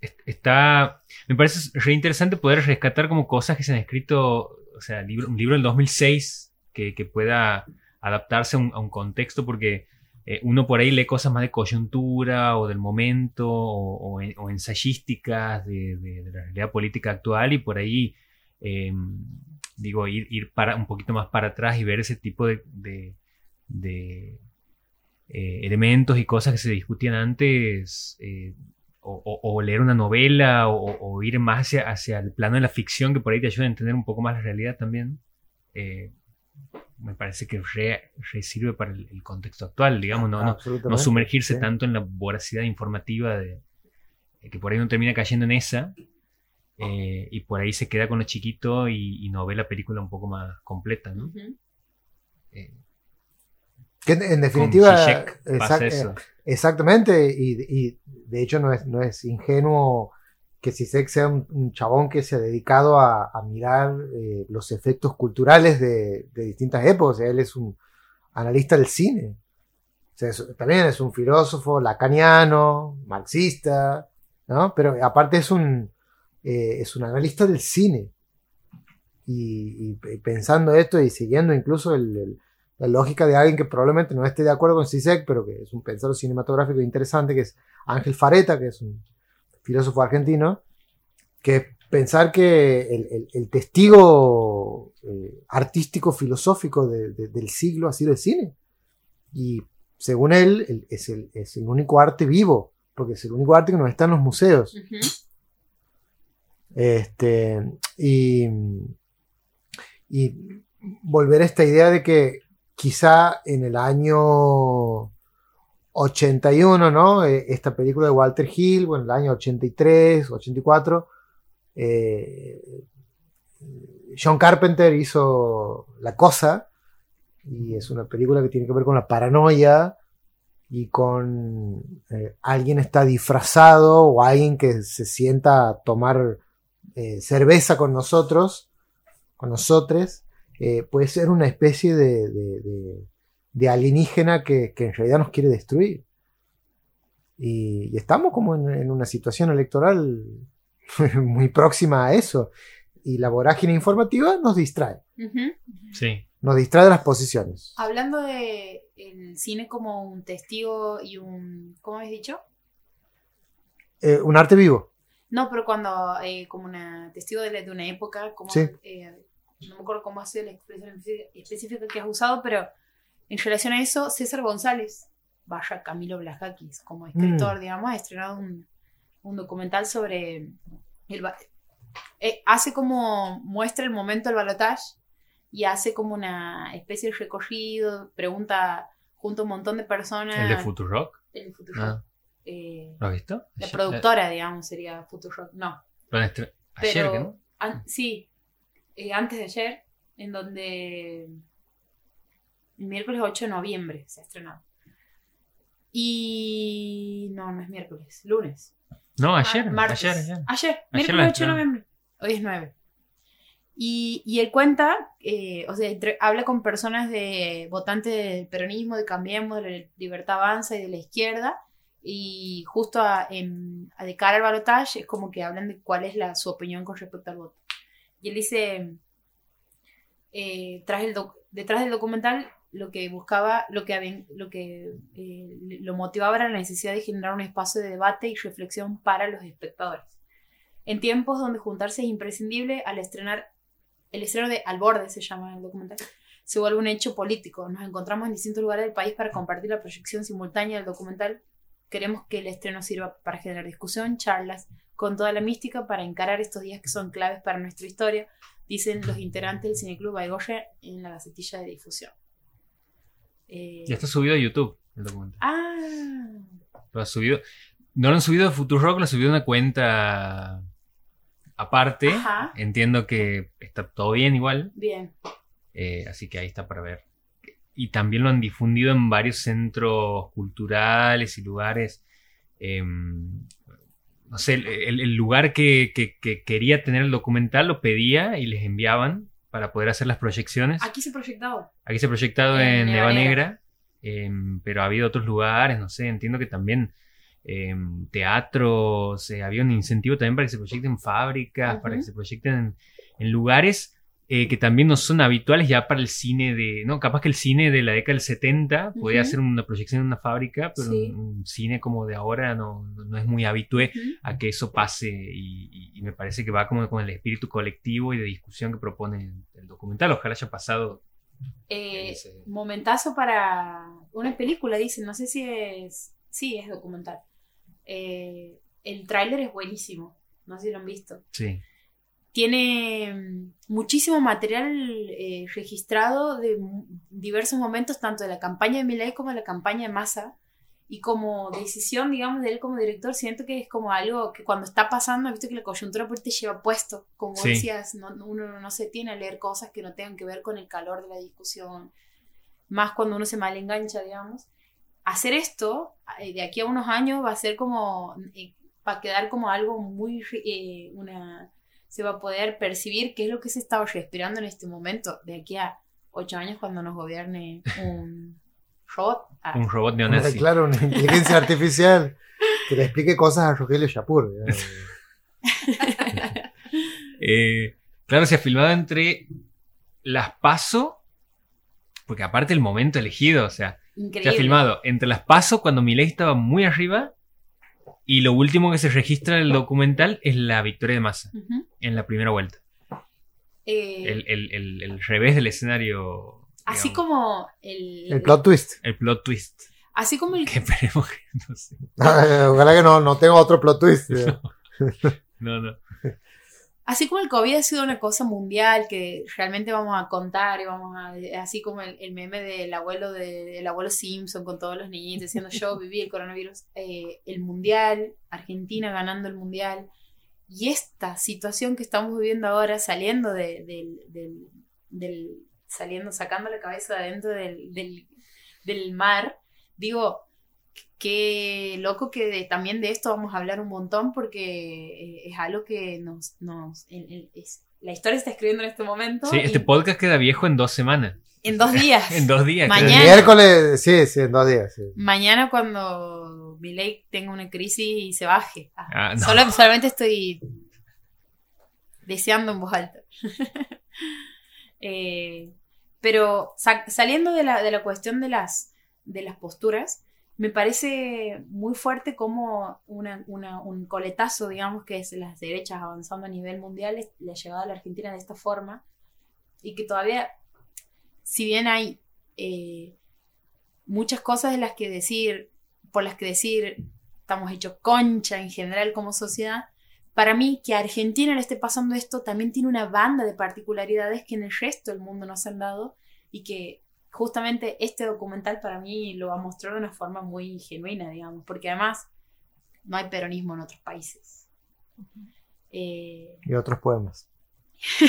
est- está. Me parece re interesante poder rescatar como cosas que se han escrito. O sea, libro- un libro del 2006 que, que pueda adaptarse a un, a un contexto, porque eh, uno por ahí lee cosas más de coyuntura o del momento o, o en- o ensayísticas de, de- de la realidad política actual y por ahí. Eh, digo, ir, ir para, un poquito más para atrás y ver ese tipo de, de- de, eh, elementos y cosas que se discutían antes, eh, o, o- o leer una novela, o, o ir más hacia, hacia el plano de la ficción, que por ahí te ayuda a entender un poco más la realidad también. eh, me parece que re, re sirve para el, el contexto actual, digamos, no, no, no sumergirse sí. tanto en la voracidad informativa de, de que por ahí uno termina cayendo en esa eh, y por ahí se queda con lo chiquito y, y no ve la película un poco más completa, ¿no? Eh, Que en, definitiva, exact- eso. exactamente, y, y de hecho no es, no es ingenuo que Sisek sea un, un chabón que se ha dedicado a, a mirar eh, los efectos culturales de, de distintas épocas. Él es un analista del cine. O sea, es- también es un filósofo lacaniano, marxista, ¿no? Pero aparte es un, eh, es un analista del cine. Y, y pe- pensando esto y siguiendo incluso el- la lógica de alguien que probablemente no esté de acuerdo con Sisek, pero que es un pensador cinematográfico interesante, que es Ángel Fareta, que es un filósofo argentino, que pensar que el, el- testigo eh, artístico filosófico de- de- del siglo ha sido el cine. Y según él, es, el, es el único arte vivo, porque es el único arte que no está en los museos. Ujú. Este, y, y volver a esta idea de que quizá en el año 81, ¿no? Eh, esta película de Walter Hill, bueno, el año 83, 84, eh, John Carpenter hizo La Cosa, y es una película que tiene que ver con la paranoia y con eh, alguien está disfrazado o alguien que se sienta a tomar eh, cerveza con nosotros, con nosotros, eh, puede ser una especie de, de- de- de alienígena que, que en realidad nos quiere destruir. Y, y estamos como en, en una situación electoral muy próxima a eso. Y la vorágine informativa nos distrae. Sí. nos distrae de las posiciones. Hablando de el cine como un testigo y un. ¿Cómo habéis dicho? Eh, un arte vivo. No, pero cuando eh, como una testigo de, la- de una época, como, Sí. eh, no me acuerdo cómo ha sido la expresión espe- específica que has usado, pero en relación a eso, César González, vaya Camilo Blajakis, como escritor, digamos, ha estrenado un, un documental sobre el eh, hace como muestra el momento del balotaje y hace como una especie de recorrido, pregunta junto a un montón de personas. El de Futurock. El Futurock. Ah, Eh, ¿Lo has visto? la Ayer- productora, digamos, sería Futurock. No, lo han Ayer, pero ¿que no? an- sí, eh, antes de ayer, en donde el miércoles 8 de noviembre se ha estrenado. Y no, no es miércoles, lunes. No, Ah, ayer. martes. ayer, ayer. Ayer, Ayer miércoles la 8 de noviembre. Hoy es 9. Y, y él cuenta, eh, o sea, entre- habla con personas de votantes del peronismo, de Cambiemos, de Libertad Avanza y de la izquierda. Y justo a, en- a de cara al balotaje es como que hablan de cuál es la, su opinión con respecto al voto. Y él dice, eh, tras el detrás del documental, lo que buscaba, lo que, lo, que eh, lo motivaba era la necesidad de generar un espacio de debate y reflexión para los espectadores. En tiempos donde juntarse es imprescindible, al estrenar, el estreno de Al Borde se llama el documental, se vuelve un hecho político. Nos encontramos en distintos lugares del país para compartir la proyección simultánea del documental. Queremos que el estreno sirva para generar discusión, charlas, con toda la mística para encarar estos días que son claves para nuestra historia, dicen los integrantes del Cineclub Baigoya en la gacetilla de difusión. Eh, Ya está subido a YouTube el documental. Ah, Lo ha subido. no lo han subido a Futurock, lo han subido a una cuenta aparte. Ajá. Entiendo que está todo bien igual. Bien. eh, así que ahí está para ver. Y también lo han difundido en varios centros culturales y lugares. em, no sé, el, lugar que, que- que quería tener el documental lo pedía y les enviaban para poder hacer las proyecciones. Aquí se proyectado. Aquí se proyectado En en Neva Neva Negra. Em, pero ha habido otros lugares, no sé, entiendo que también em, teatros, eh, había un incentivo también para que se proyecten en fábricas, para que se proyecten en, en lugares eh, que también no son habituales ya para el cine de, no, capaz que el cine de la década del 70 podía Ujú. hacer una proyección en una fábrica, pero Sí. un, cine como de ahora no, no- es muy habitué a que eso pase y, me parece que va como con el espíritu colectivo y de discusión que propone el, el documental, ojalá haya pasado Eh, ese- momentazo para una película, dicen. No sé si es. Sí, es documental. Eh, el tráiler es buenísimo. No sé si lo han visto. Sí. Tiene muchísimo material eh, registrado de diversos momentos, tanto de la campaña de Milei como de la campaña de Massa. Y como decisión, digamos, de él como director, siento que es como algo que cuando está pasando, visto que la coyuntura te lleva puesto. Como Sí. decías, no- uno no se tiene a leer cosas que no tengan que ver con el calor de la discusión. Más cuando uno se mal engancha, digamos. Hacer esto, eh, de aquí a unos años, va a ser como. eh, va a quedar como algo muy. eh, una se va a poder percibir qué es lo que se está respirando en este momento, de aquí a ocho años cuando nos gobierne un robot. Ah, Un robot neonazi. Claro, una inteligencia artificial que le explique cosas a Rogelio Yapur. Eh, claro, se ha filmado entre las paso, porque aparte el momento elegido, o sea, se increíble. ha filmado entre las paso cuando Milei estaba muy arriba y lo último que se registra del documental es la victoria de Massa en la primera vuelta. Eh, El, el- el- el revés del escenario. así digamos, como el, El plot twist. El plot twist. así como el Que esperemos que no sé. Ojalá que no, no tenga otro plot twist. No, no. Así como el COVID ha sido una cosa mundial que realmente vamos a contar y vamos a, así como el, el meme del abuelo de- del abuelo Simpson con todos los niñitos diciendo yo viví el coronavirus, eh, el mundial, Argentina ganando el mundial y esta situación que estamos viviendo ahora saliendo de- del, del- del- saliendo, sacando la cabeza de adentro del, del, del mar, digo, qué loco que de- también de esto vamos a hablar un montón porque eh, es algo que nos... nos en- en- es- la historia está escribiendo en este momento. Sí, y este podcast queda viejo en dos semanas. en dos días. En dos días. Mañana. El miércoles, sí, sí, en dos días. sí. Mañana cuando Milei tenga una crisis y se baje. Ah, Ah, no. solo- solamente estoy deseando en voz alta. Eh, pero sa- saliendo de la, de la cuestión de las, de las posturas, me parece muy fuerte como un coletazo, digamos, que es las derechas avanzando a nivel mundial, es la llegada a la Argentina de esta forma, y que todavía, si bien hay eh, muchas cosas de las que decir, por las que decir, estamos hechos concha en general como sociedad, para mí que a Argentina le esté pasando esto también tiene una banda de particularidades que en el resto del mundo no se han dado y que justamente este documental para mí lo va a mostrar de una forma muy genuina, digamos, porque además no hay peronismo en otros países. Eh, Y otros poemas.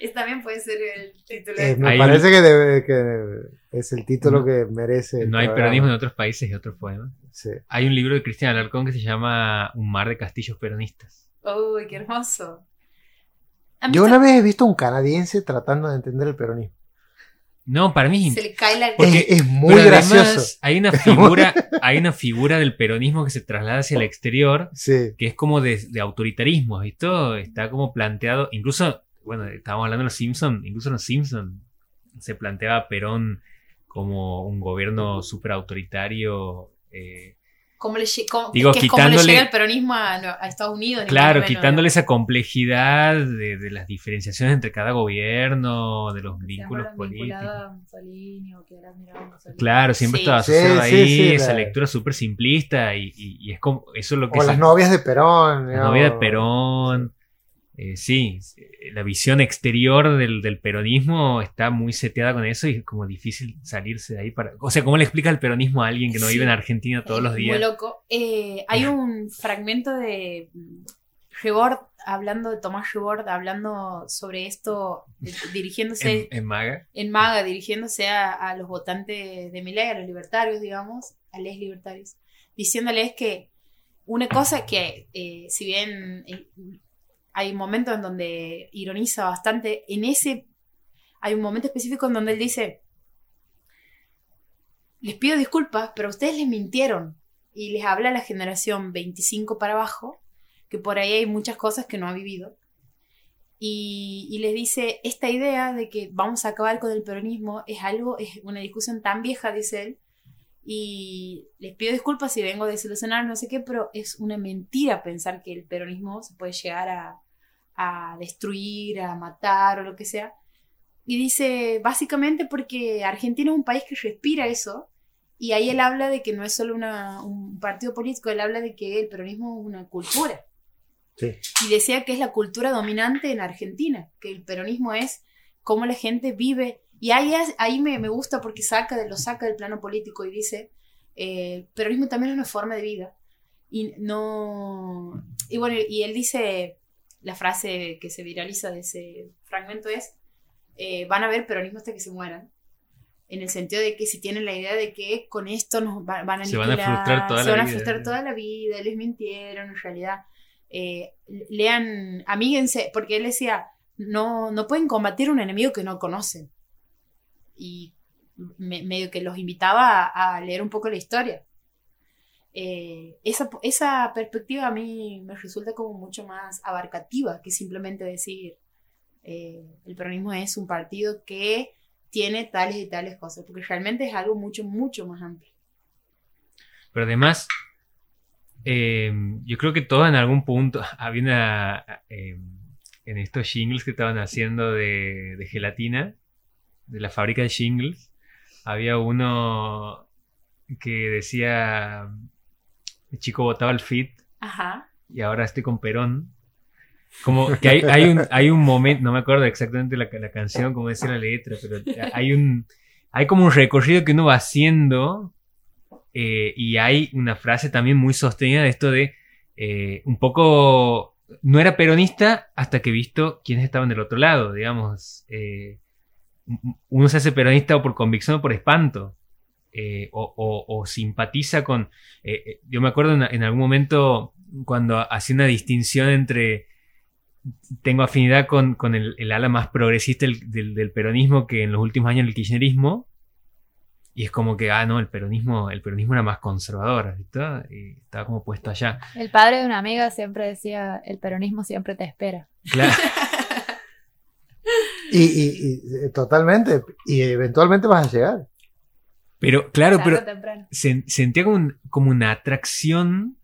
ese también puede ser el título. Eh, me Hay parece que, debe- que es el título No- que merece. No hay programa. peronismo en otros países y otros poemas. Sí. Hay un libro de Cristian Alarcón que se llama Un mar de castillos peronistas. Uy, qué hermoso. ¿Han Yo una vez he visto a un canadiense tratando de entender el peronismo. No, para mí es Se le cae la... Porque- es, es muy Pero además, gracioso. Hay una figura, hay una figura del peronismo que se traslada hacia el exterior, Sí. que es como de, de autoritarismo, y todo está como planteado, incluso, bueno, estábamos hablando de los Simpsons, incluso en los Simpsons se planteaba a Perón como un gobierno súper autoritario. eh, Como le, Digo, que es como le llega el peronismo a, a Estados Unidos. ni claro, quitándole esa complejidad de, de las diferenciaciones entre cada gobierno, de los Que vínculos políticos. vinculada a Mussolini o que era admirado a Mussolini. Claro, siempre Sí. estaba asociado sí, ahí, sí, esa lectura súper simplista y, y- y es como, eso es lo que O se- las novias de Perón. la digamos. novia de Perón. Eh, sí, eh, la visión exterior del, del peronismo está muy seteada con eso y es como difícil salirse de ahí para... O sea, ¿cómo le explica el peronismo a alguien que no Sí. vive en Argentina todos los días? Muy loco. Eh, hay un fragmento de mm, Rebord hablando de Tomás Rebord hablando sobre esto, dirigiéndose En, en Maga. en Maga, dirigiéndose a, a los votantes de Milei, a los libertarios, digamos, a los libertarios, diciéndoles que una cosa que, eh, si bien hay momentos en donde ironiza bastante, en ese hay un momento específico en donde él dice, les pido disculpas, pero ustedes les mintieron. Y les habla a la generación 25 para abajo, que por ahí hay muchas cosas que no ha vivido. Y, y les dice, esta idea de que vamos a acabar con el peronismo es algo, es una discusión tan vieja, dice él, y les pido disculpas si vengo a desilusionar, no sé qué, pero es una mentira pensar que el peronismo se puede llegar a, a destruir, a matar o lo que sea. Y dice, básicamente porque Argentina es un país que respira eso, y ahí él habla de que no es solo una- un partido político, él habla de que el peronismo es una cultura. Sí. Y decía que es la cultura dominante en Argentina, que el peronismo es cómo la gente vive. Y ahí, es- ahí me, me gusta porque saca de, lo saca del plano político y dice, eh, el peronismo también es una forma de vida. Y no... Y bueno, y él dice, la frase que se viraliza de ese fragmento es, eh, van a ver peronismo hasta que se mueran. En el sentido de que si tienen la idea de que con esto nos va- van a Se van a frustrar toda se la van a vida. frustrar toda la vida, les mintieron, en realidad. Eh, lean, amíguense, porque él decía, no, no pueden combatir un enemigo que no conocen. Y me- medio que los invitaba a, a leer un poco la historia. Eh, esa, esa perspectiva a mí me resulta como mucho más abarcativa que simplemente decir eh, el peronismo es un partido que tiene tales y tales cosas, porque realmente es algo mucho, mucho más amplio. Pero además, eh, yo creo que todos en algún punto había una. en estos jingles que estaban haciendo de, de gelatina, de la fábrica de jingles, había uno que decía: El chico votaba al fit Ajá. y ahora estoy con Perón. Como que hay, hay un, hay un momento, no me acuerdo exactamente la, la canción, como decía la letra, pero hay un, hay como un recorrido que uno va haciendo eh, y hay una frase también muy sostenida de esto de eh, un poco, no era peronista hasta que visto quiénes estaban del otro lado, digamos. eh, uno se hace peronista o por convicción o por espanto. Eh, o, o- o simpatiza con... eh, eh, yo me acuerdo en, en algún momento cuando hacía una distinción entre tengo afinidad con, con el, el ala más progresista del, del- del peronismo que en los últimos años el kirchnerismo y es como que ah no el peronismo el peronismo era más conservador y estaba como puesto allá El padre de una amiga siempre decía, el peronismo siempre te espera. claro Y, y- y, totalmente. Y eventualmente vas a llegar. Pero claro Tarde pero temprano. sentía como, un- como una atracción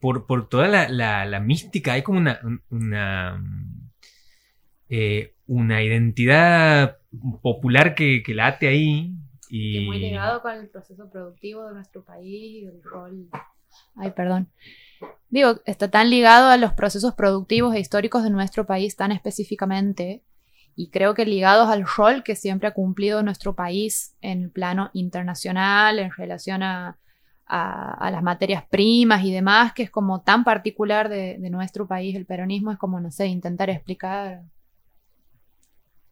por, por toda la, la- la mística. Hay como una, un- una, eh, una identidad popular que, que late ahí. Y, Y muy ligado con el proceso productivo de nuestro país, el rol. Ay, perdón. Digo, está tan ligado a los procesos productivos e históricos de nuestro país tan específicamente, y creo que ligados al rol que siempre ha cumplido nuestro país en el plano internacional, en relación a, a- a las materias primas y demás, que es como tan particular de, de nuestro país, el peronismo, es como, no sé, intentar explicar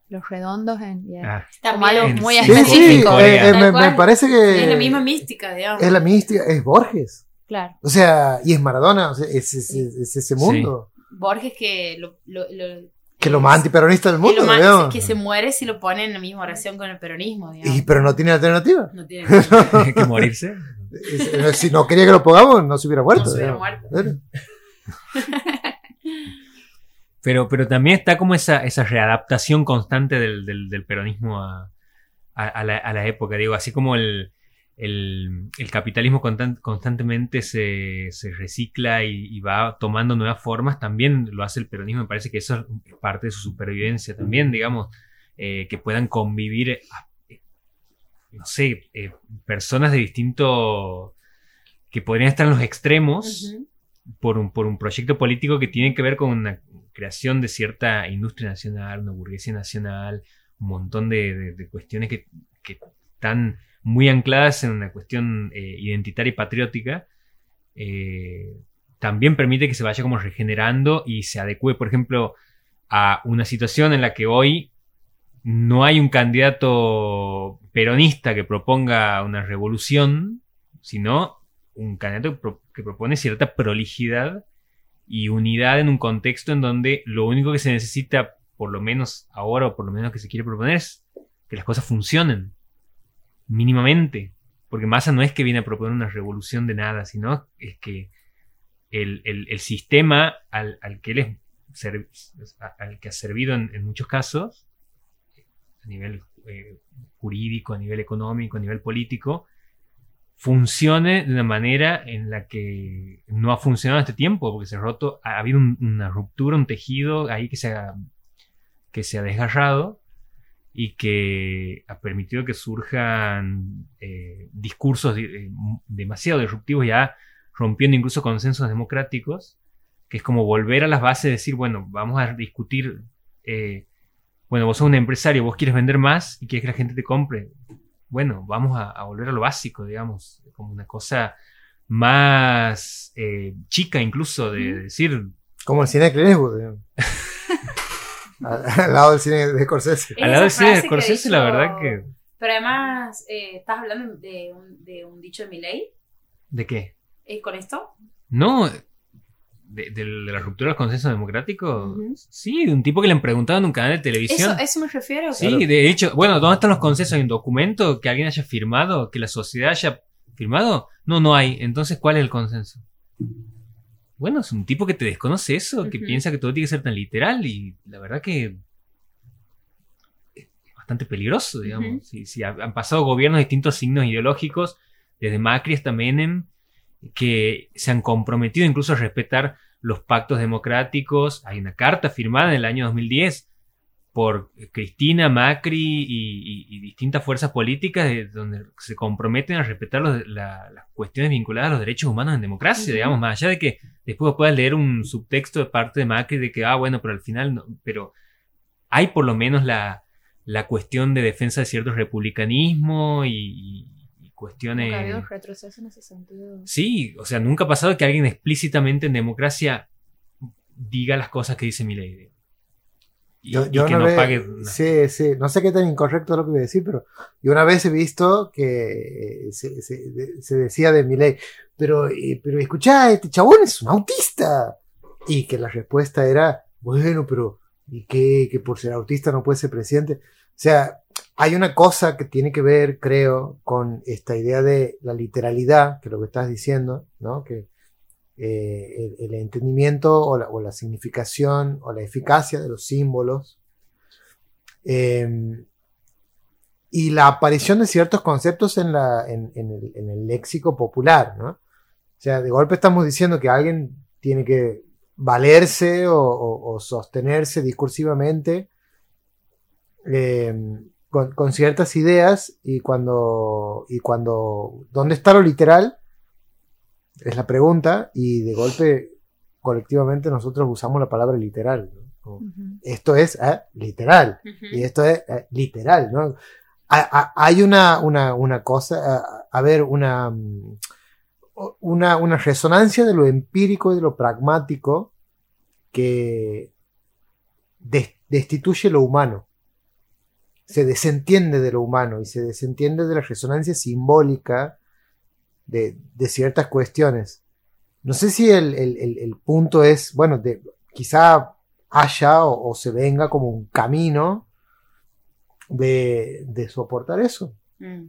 los redondos en, y- Ah, como algo En- muy Sí, específico. eh, eh, me, parece que es la misma mística, digamos. es la mística, es Borges. Claro. O sea, y es Maradona, o sea, es, es- es- es ese mundo. Borges que lo, lo- lo- Que es lo más antiperonista del que mundo, lo más- digamos. que se muere si lo pone en la misma oración con el peronismo, digamos. Y, pero no tiene alternativa. No tiene que morirse. Si no quería que lo pongamos, no se hubiera muerto. No se hubiera digamos. muerto. Pero, pero también está como esa, esa readaptación constante del, del- del peronismo a, a- a la, a la época. Digo, así como el, el- el capitalismo constan- constantemente se, se recicla y, y va tomando nuevas formas, también lo hace el peronismo. Me parece que eso es parte de su supervivencia también, digamos, eh, que puedan convivir, eh, no sé, eh, personas de distinto que podrían estar en los extremos por un, por un proyecto político que tiene que ver con una, creación de cierta industria nacional, una burguesía nacional, un montón de, de- de cuestiones que, que están muy ancladas en una cuestión eh, identitaria y patriótica, eh, también permite que se vaya como regenerando y se adecue, por ejemplo, a una situación en la que hoy no hay un candidato peronista que proponga una revolución, sino un candidato que, pro- que propone cierta prolijidad y unidad en un contexto en donde lo único que se necesita, por lo menos ahora o por lo menos que se quiere proponer, es que las cosas funcionen mínimamente. Porque Massa no es que viene a proponer una revolución de nada, sino es que el, el- sistema al, al que él al que ha servido en, muchos casos, a nivel eh, jurídico, a nivel económico, a nivel político, funcione de una manera en la que no ha funcionado este tiempo, porque se ha roto, ha habido un- una ruptura, un tejido ahí que se que se ha desgarrado y que ha permitido que surjan eh, discursos eh, demasiado disruptivos, ya rompiendo incluso consensos democráticos, que es como volver a las bases decir, bueno, vamos a discutir, eh, bueno, vos sos un empresario, vos quieres vender más y quieres que la gente te compre. Bueno, vamos a, a volver a lo básico, digamos, como una cosa más chica incluso de decir, Como el cine de. al, lado del cine de Scorsese. Es al lado de esa cine de frase que Scorsese, la verdad que... Pero además, eh, ¿estás hablando de un, de un dicho de mi ley? ¿De qué? ¿Con esto? No, de, de la ruptura del consenso democrático. Sí, de un tipo que le han preguntado en un canal de televisión. Eso, eso me refiero. Sí, Claro. de hecho, bueno, ¿dónde están los consensos? ¿Hay un documento que alguien haya firmado? ¿Que la sociedad haya firmado? No, no hay. Entonces, ¿cuál es el consenso? Bueno, es un tipo que te desconoce eso, que piensa que todo tiene que ser tan literal y la verdad que es bastante peligroso, digamos. Si, si ha- han pasado gobiernos de distintos signos ideológicos, desde Macri hasta Menem, que se han comprometido incluso a respetar los pactos democráticos. Hay una carta firmada en el año 2010 por Cristina, Macri y, y- y distintas fuerzas políticas de- donde se comprometen a respetar los- la- las cuestiones vinculadas a los derechos humanos en democracia, digamos, más allá de que después puedas leer un subtexto de parte de Macri de que, ah, bueno, pero al final, no, pero hay por lo menos la, la cuestión de defensa de cierto republicanismo y, cuestiones... Nunca ha habido retroceso en ese sentido. Sí, o sea, nunca ha pasado que alguien explícitamente en democracia diga las cosas que dice Milei. Y, Yo, y yo que una no vez- sí, sí, no sé qué tan incorrecto es lo que voy a decir, pero yo una vez he visto que eh, se, se- se decía de Milei, pero, eh, pero escuchá, este chabón es un autista. Y que la respuesta era, bueno, pero ¿y qué? Que por ser autista no puede ser presidente. O sea, hay una cosa que tiene que ver, creo, con esta idea de la literalidad, que es lo que estás diciendo, ¿no? Que eh, el, entendimiento o la, o la significación o la eficacia de los símbolos eh, y la aparición de ciertos conceptos en, la, en, en el, léxico popular, ¿no? O sea, de golpe estamos diciendo que alguien tiene que valerse o, o- sostenerse discursivamente eh, con, con ciertas ideas y cuando, y cuando, ¿dónde está lo literal? Es la pregunta y de golpe colectivamente nosotros usamos la palabra literal. ¿no? Como, Ujú. esto es eh, literal y esto es eh, literal, ¿no? Ha- ha- Hay una, una, una cosa, a, a ver, una, mm, una, una resonancia de lo empírico y de lo pragmático que des- destituye lo humano. Se desentiende de lo humano y se desentiende de la resonancia simbólica de, de ciertas cuestiones. No sé si el, el- el- el punto es, bueno, de, quizá haya o, o se venga como un camino de, de soportar eso, Mm.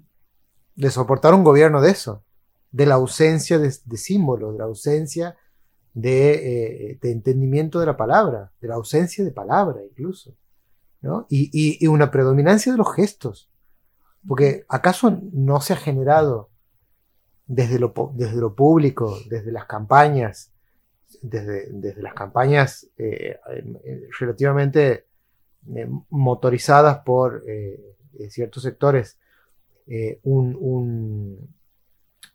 de soportar un gobierno de eso, de la ausencia de, de símbolos, de la ausencia de, eh, de entendimiento de la palabra, de la ausencia de palabra incluso, ¿no? Y, y- y una predominancia de los gestos, porque ¿acaso no se ha generado desde lo, desde lo público, desde las campañas, desde, desde las campañas eh, eh, relativamente eh, motorizadas por eh, ciertos sectores, eh, un, un,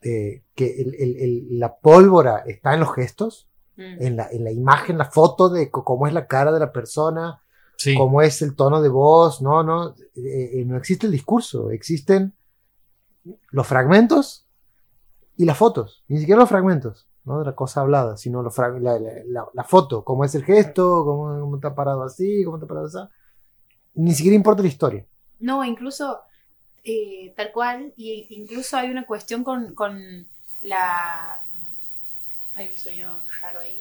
eh, que el- el- el- la pólvora está en los gestos, Mm. en la, en la imagen, la foto de cómo es la cara de la persona, Sí. cómo es el tono de voz, no, no, no existe el discurso, existen los fragmentos y las fotos, ni siquiera los fragmentos, no de la cosa hablada, sino los la, la- la- la foto, cómo es el gesto, cómo, cómo está parado así, cómo está parado así, ni siquiera importa la historia. No, incluso eh, tal cual, y incluso hay una cuestión con, con la... Hay un sonido raro ahí,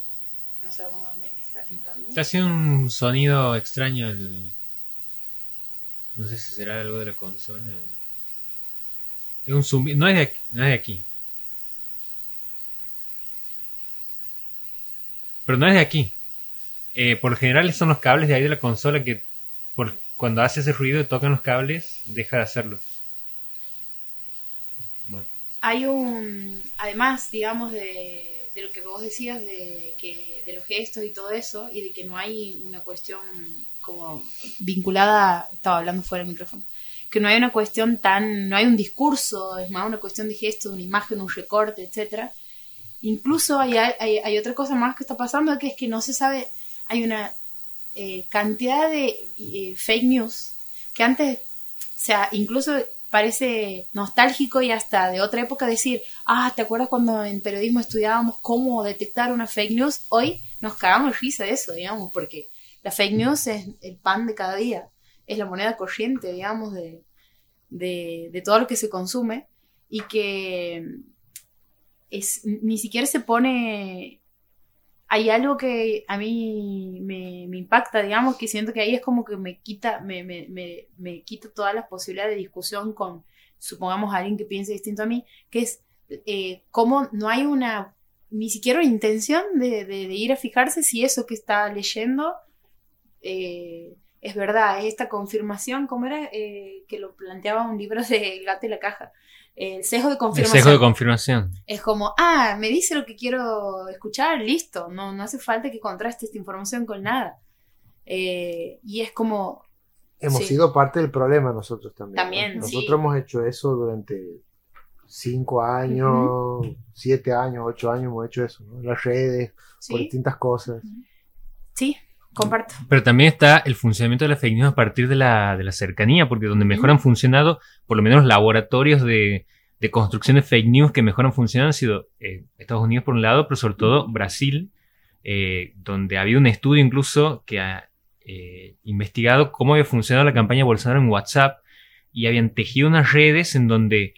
no sabemos dónde está entrando. Está haciendo un sonido extraño el... No sé si será algo de la consola. Es un zumbido. No es de aquí. No es de aquí. Pero no es de aquí. Eh, por lo general son los cables de ahí de la consola que cuando hace ese ruido y tocan los cables, deja de hacerlo. Hay un, además, digamos, de, de lo que vos decías, de, que, de los gestos y todo eso, y de que no hay una cuestión como vinculada, estaba hablando fuera del micrófono, que no hay una cuestión tan, no hay un discurso, es más una cuestión de gestos, una imagen, un recorte, etcétera. Incluso hay, hay, otra cosa más que está pasando, que es que no se sabe, hay una eh, cantidad de eh, fake news que antes, o sea, incluso parece nostálgico y hasta de otra época decir, ah, ¿te acuerdas cuando en periodismo estudiábamos cómo detectar una fake news? Hoy nos cagamos risa de eso, digamos, porque la fake news es el pan de cada día, es la moneda corriente, digamos, de, de, de todo lo que se consume y que es, ni siquiera se pone... Hay algo que a mí me, impacta, digamos, que siento que ahí es como que me quita, me, me, me, me quita todas las posibilidades de discusión con, supongamos, alguien que piense distinto a mí, que es eh, cómo no hay una, ni siquiera una intención de, ir a fijarse si eso que está leyendo eh, es verdad, es esta confirmación, ¿cómo era? Eh, que lo planteaba un libro de El gato y la caja. El sesgo de el confirmación. sesgo de confirmación. Es como, ah, me dice lo que quiero escuchar, listo. No, no hace falta que contraste esta información con nada. Eh, y es como, Hemos Sí. sido parte del problema nosotros también. ¿no? También, Nosotros sí. hemos hecho eso durante cinco años, siete años, ocho años hemos hecho eso, ¿no? En las redes, por sí, distintas cosas. sí, comparto. Pero también está el funcionamiento de la fake news a partir de la, de la cercanía, porque donde mejor han funcionado, por lo menos los laboratorios de, de construcción de fake news que mejor han funcionado han sido eh, Estados Unidos por un lado, pero sobre todo Brasil, eh, donde había un estudio incluso que ha eh, investigado cómo había funcionado la campaña Bolsonaro en WhatsApp y habían tejido unas redes en donde,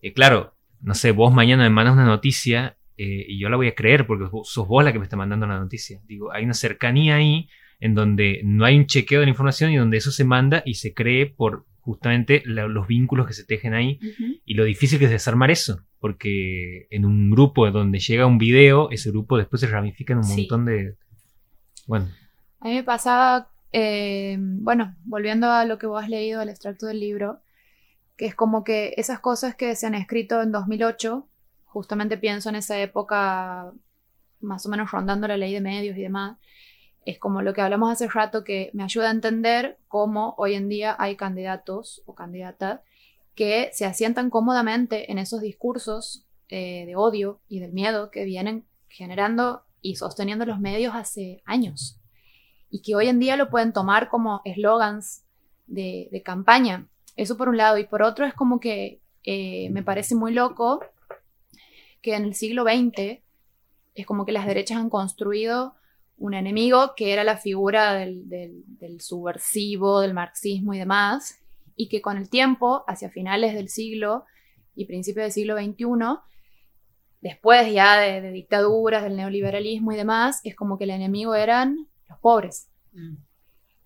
eh, claro, no sé, vos mañana me mandas una noticia eh, y yo la voy a creer porque sos vos la que me está mandando la noticia. Digo, hay una cercanía ahí en donde no hay un chequeo de la información y donde eso se manda y se cree por justamente la- los vínculos que se tejen ahí y lo difícil que es desarmar eso, porque en un grupo donde llega un video, ese grupo después se ramifica en un Sí. montón de... Bueno, A mí me pasaba, eh, bueno, volviendo a lo que vos has leído, al extracto del libro, que es como que esas cosas que se han escrito en 2008, justamente pienso en esa época más o menos rondando la ley de medios y demás, es como lo que hablamos hace rato que me ayuda a entender cómo hoy en día hay candidatos o candidatas que se asientan cómodamente en esos discursos eh, de odio y del miedo que vienen generando y sosteniendo los medios hace años y que hoy en día lo pueden tomar como eslogans de, campaña. Eso por un lado. Y por otro es como que eh, me parece muy loco que en el siglo XX es como que las derechas han construido un enemigo que era la figura del, del- del subversivo, del marxismo y demás, y que con el tiempo, hacia finales del siglo y principios del siglo XXI, después ya de, de dictaduras, del neoliberalismo y demás, es como que el enemigo eran los pobres. Mm.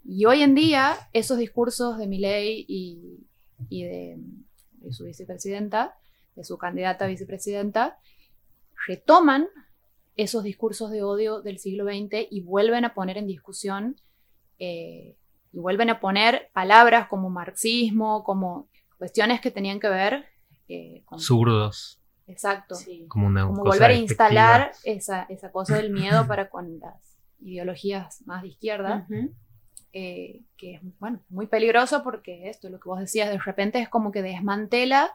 Y hoy en día, esos discursos de Milei y, y de, de su vicepresidenta, de su candidata a vicepresidenta, retoman esos discursos de odio del siglo XX y vuelven a poner en discusión eh, y vuelven a poner palabras como marxismo, como cuestiones que tenían que ver eh, con... zurdos, Exacto. Sí. como una como cosa volver a instalar esa, esa cosa del miedo para con las ideologías más de izquierda, eh, que es bueno, muy peligroso porque esto, lo que vos decías, de repente es como que desmantela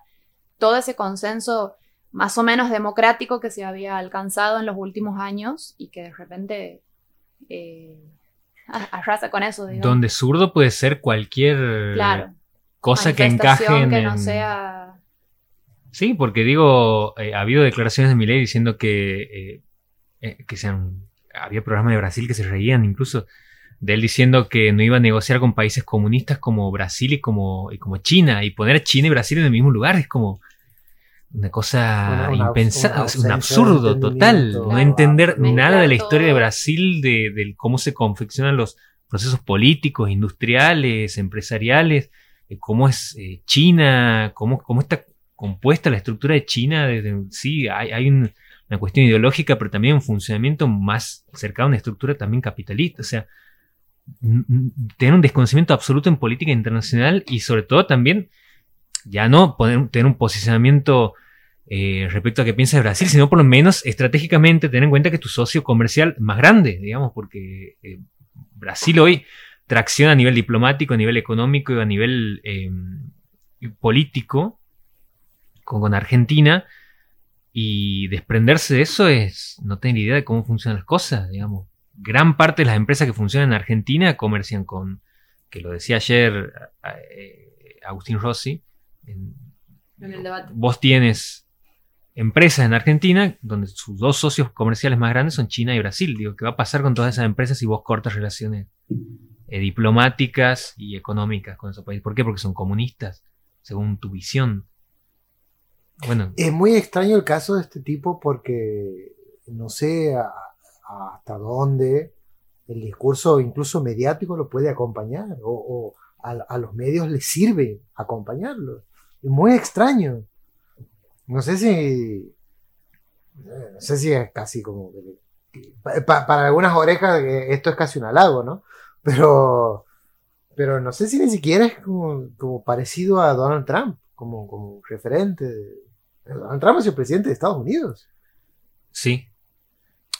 todo ese consenso más o menos democrático que se había alcanzado en los últimos años y que de repente eh, arrasa con eso, digamos. Donde zurdo puede ser cualquier Claro. cosa que encaje en... que no sea... Sí, porque digo, eh, ha habido declaraciones de Milei diciendo que, eh, eh, que sean, había programas de Brasil que se reían incluso de él diciendo que no iba a negociar con países comunistas como Brasil y como, y como China y poner a China y Brasil en el mismo lugar es como una cosa Una- una- impensable, una es un absurdo total, no entender nada de la historia de. Brasil, de, de cómo se confeccionan los procesos políticos, industriales, empresariales, cómo es eh, China, cómo, cómo está compuesta la estructura de China. Desde, sí, hay, hay un- una cuestión ideológica, pero también un funcionamiento más cercano a una estructura también capitalista. O sea, tener un desconocimiento absoluto en política internacional y sobre todo también ya no poner, tener un posicionamiento eh, respecto a qué piensa de Brasil, sino por lo menos estratégicamente tener en cuenta que es tu socio comercial más grande, digamos, porque eh, Brasil hoy tracciona a nivel diplomático, a nivel económico y a nivel eh, político con, con Argentina y desprenderse de eso es no tener idea de cómo funcionan las cosas, digamos. Gran parte de las empresas que funcionan en Argentina comercian con, que lo decía ayer eh, Agustín Rossi, en- En el debate. vos tienes empresas en Argentina donde sus dos socios comerciales más grandes son China y Brasil. Digo, ¿qué va a pasar con todas esas empresas si vos cortas relaciones eh, diplomáticas y económicas con esos países? ¿Por qué? Porque son comunistas, según tu visión. Bueno, Es muy extraño el caso de este tipo porque no sé hasta dónde el discurso incluso mediático lo puede acompañar o, o a, a los medios les sirve acompañarlo. Es muy extraño. No sé si eh, no sé si es casi como que- pa- pa- para algunas orejas eh, esto es casi un halago, ¿no? Pero pero no sé si ni siquiera es como, como parecido a Donald Trump, como, como referente. Donald Trump es el presidente de Estados Unidos. Sí.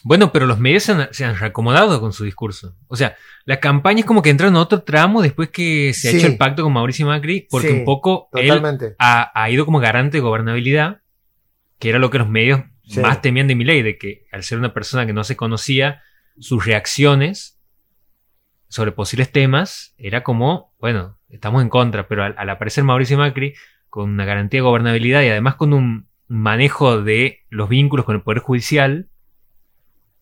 Bueno, pero los medios se han, se han reacomodado con su discurso. O sea, la campaña es como que entra en otro tramo después que se ha Sí. hecho el pacto con Mauricio Macri, porque Sí, un poco él ha, ha ido como garante de gobernabilidad, que era lo que los medios Sí. más temían de Milei, de que al ser una persona que no se conocía, sus reacciones sobre posibles temas era como, bueno, estamos en contra, pero al, al aparecer Mauricio Macri con una garantía de gobernabilidad y además con un manejo de los vínculos con el Poder Judicial,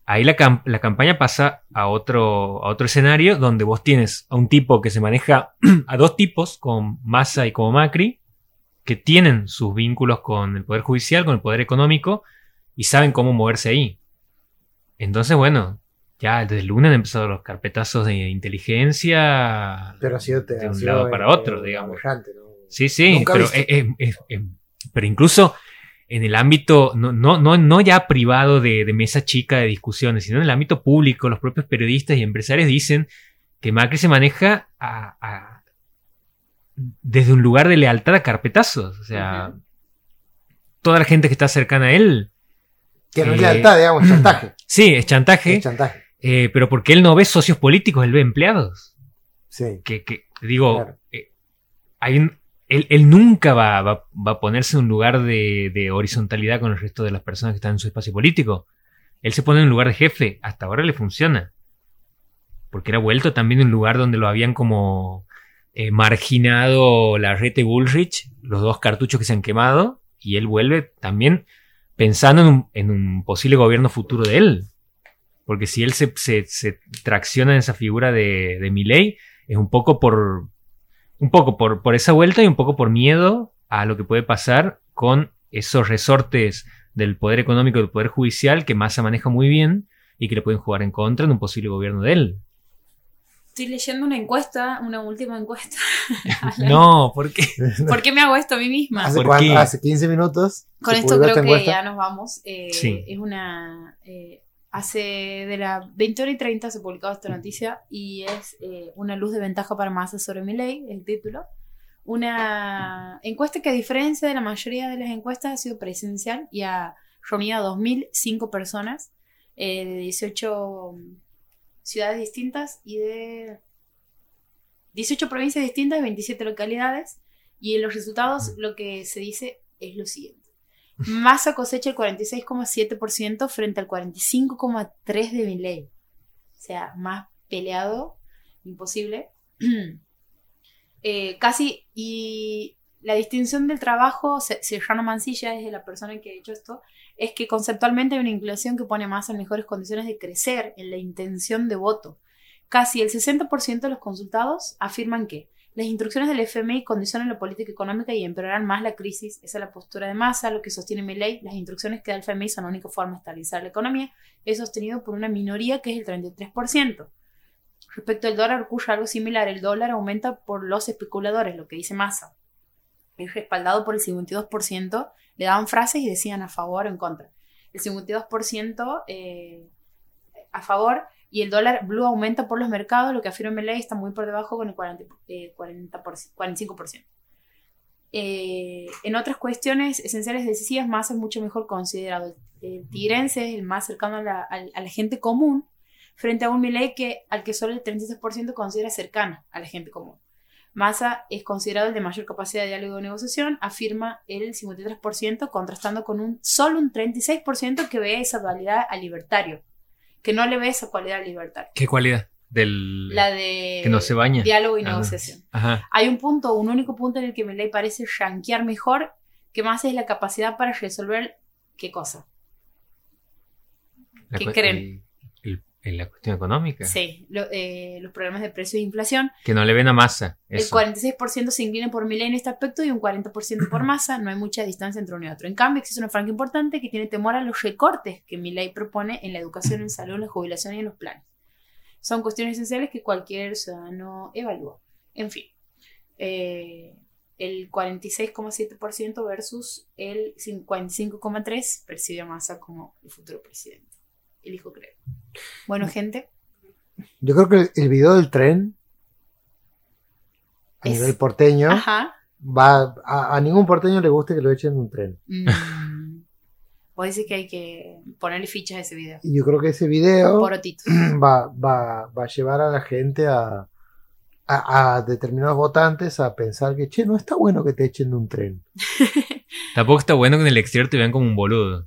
ahí la, cam- la campaña pasa a otro, a otro escenario donde vos tienes a un tipo que se maneja a dos tipos, con Massa y como Macri, que tienen sus vínculos con el Poder Judicial, con el Poder Económico, y saben cómo moverse ahí. Entonces, bueno, ya desde el lunes han empezado los carpetazos de inteligencia. Pero ha sido, De ha un sido, lado para eh, otro, eh, digamos. Sí, sí, Nunca pero incluso en el ámbito, no, no, no, no ya privado de, de mesa chica de discusiones, sino en el ámbito público, los propios periodistas y empresarios dicen que Macri se maneja a- a- desde un lugar de lealtad a carpetazos. O sea, toda la gente que está cercana a él, Que no es Eh, lealtad, digamos, es chantaje. sí, es chantaje, Es chantaje. eh, pero porque él no ve socios políticos, él ve empleados Sí. que, que digo, Claro. eh, hay un- él, él nunca va, a ponerse en un lugar de, horizontalidad con el resto de las personas que están en su espacio político. Él se pone en un lugar de jefe, hasta ahora le funciona. Porque era vuelto también un lugar donde lo habían como eh, marginado la rete Bullrich, los dos cartuchos que se han quemado, y él vuelve también pensando en un, posible gobierno futuro de él. Porque si él se, tracciona en esa figura de, de Milei, es un poco por un poco por, por esa vuelta y un poco por miedo a lo que puede pasar con esos resortes del poder económico y del poder judicial que Massa maneja muy bien y que le pueden jugar en contra en un posible gobierno de él. Estoy leyendo una encuesta, una última encuesta. No, ¿por qué? ¿Por qué me hago esto a mí misma? ¿Hace, ¿Por cuánto? qué? Hace 15 minutos. Con esto creo que encuesta. ya nos vamos. Eh, Sí. Es una. eh, hace de la 20 hora y 30 se publicó esta noticia y es eh, una luz de ventaja para Massa sobre mi ley, el título. Una encuesta que a diferencia de la mayoría de las encuestas ha sido presencial y ha reunido a 2.005 personas eh, de 18 ciudades distintas y de 18 provincias distintas y 27 localidades. Y en los resultados lo que se dice es lo siguiente. Massa cosecha el 46,7% frente al 45,3% de Milley. O sea, más peleado, imposible. Eh, casi, y la distinción del trabajo, Se- Serrano Mancilla es la persona que ha hecho esto, es que conceptualmente hay una inclinación que pone Massa en mejores condiciones de crecer en la intención de voto. Casi el 60% de los consultados afirman que las instrucciones del FMI condicionan la política económica y empeorarán más la crisis. Esa es la postura de Massa, lo que sostiene Milei. Las instrucciones que da el FMI son la única forma de estabilizar la economía. Es sostenido por una minoría que es el 33%. Respecto al dólar ocurre algo similar. El dólar aumenta por los especuladores, lo que dice Massa. Es respaldado por el 52%. Le daban frases y decían a favor o en contra. El 52% eh, a favor y el dólar blue aumenta por los mercados, lo que afirma Milei está muy por debajo con el 40, eh, 40%, 45%. Eh, en otras cuestiones esenciales decisivas, Massa es mucho mejor considerado. El tigrense es el más cercano a la, a la gente común, frente a un Milei que, al que solo el 36% considera cercano a la gente común. Massa es considerado el de mayor capacidad de diálogo y negociación, afirma el 53%, contrastando con un solo un 36% que ve esa dualidad al libertario, que no le ve esa cualidad al libertario. ¿Qué cualidad? Del. La de que no se baña. diálogo y Ah. negociación. Ajá. Hay un punto, un único punto en el que Milei parece rankear mejor, que más es la capacidad para resolver qué cosa. La ¿Qué creen? El- el- en la cuestión económica. Sí, lo- eh, los problemas de precios e inflación. Que no le ven a masa. El Eso. 46% se inclina por Milei en este aspecto y un 40% por Massa. No hay mucha distancia entre uno y otro. En cambio, existe una franja importante que tiene temor a los recortes que Milei propone en la educación, en salud, en la jubilación y en los planes. Son cuestiones esenciales que cualquier ciudadano evalúa. En fin, eh, el 46,7% versus el 55,3% percibe a Massa como el futuro presidente. Elijo creer. Bueno, gente, Yo creo que el, el video del tren, a Es- nivel porteño, ajá. va a, a ningún porteño le guste que lo echen en un tren. Mm. Vos decís que hay que ponerle fichas a ese video. Y yo creo que ese video Porotitos. va, va, va a llevar a la gente a, a, a determinados votantes a pensar que, che, no está bueno que te echen de un tren. Tampoco está bueno que en el exterior te vean como un boludo.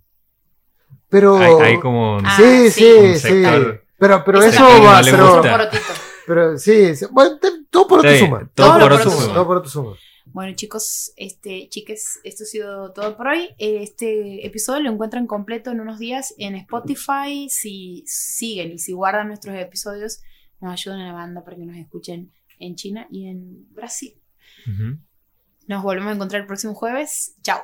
Pero... Hay, hay como. Ah, sí, sí. sí, sí. Pero, pero eso va, no pero, pero sí, sí. Bueno, te- todo por otro bien, suma. todo por por otro suma. suma. Todo por otro suma. Bueno, chicos, este, chiques, esto ha sido todo por hoy. Este episodio lo encuentran completo en unos días en Spotify. Si siguen y si guardan nuestros episodios, nos ayudan a la banda para que nos escuchen en China y en Brasil. Nos volvemos a encontrar el próximo jueves. Chao.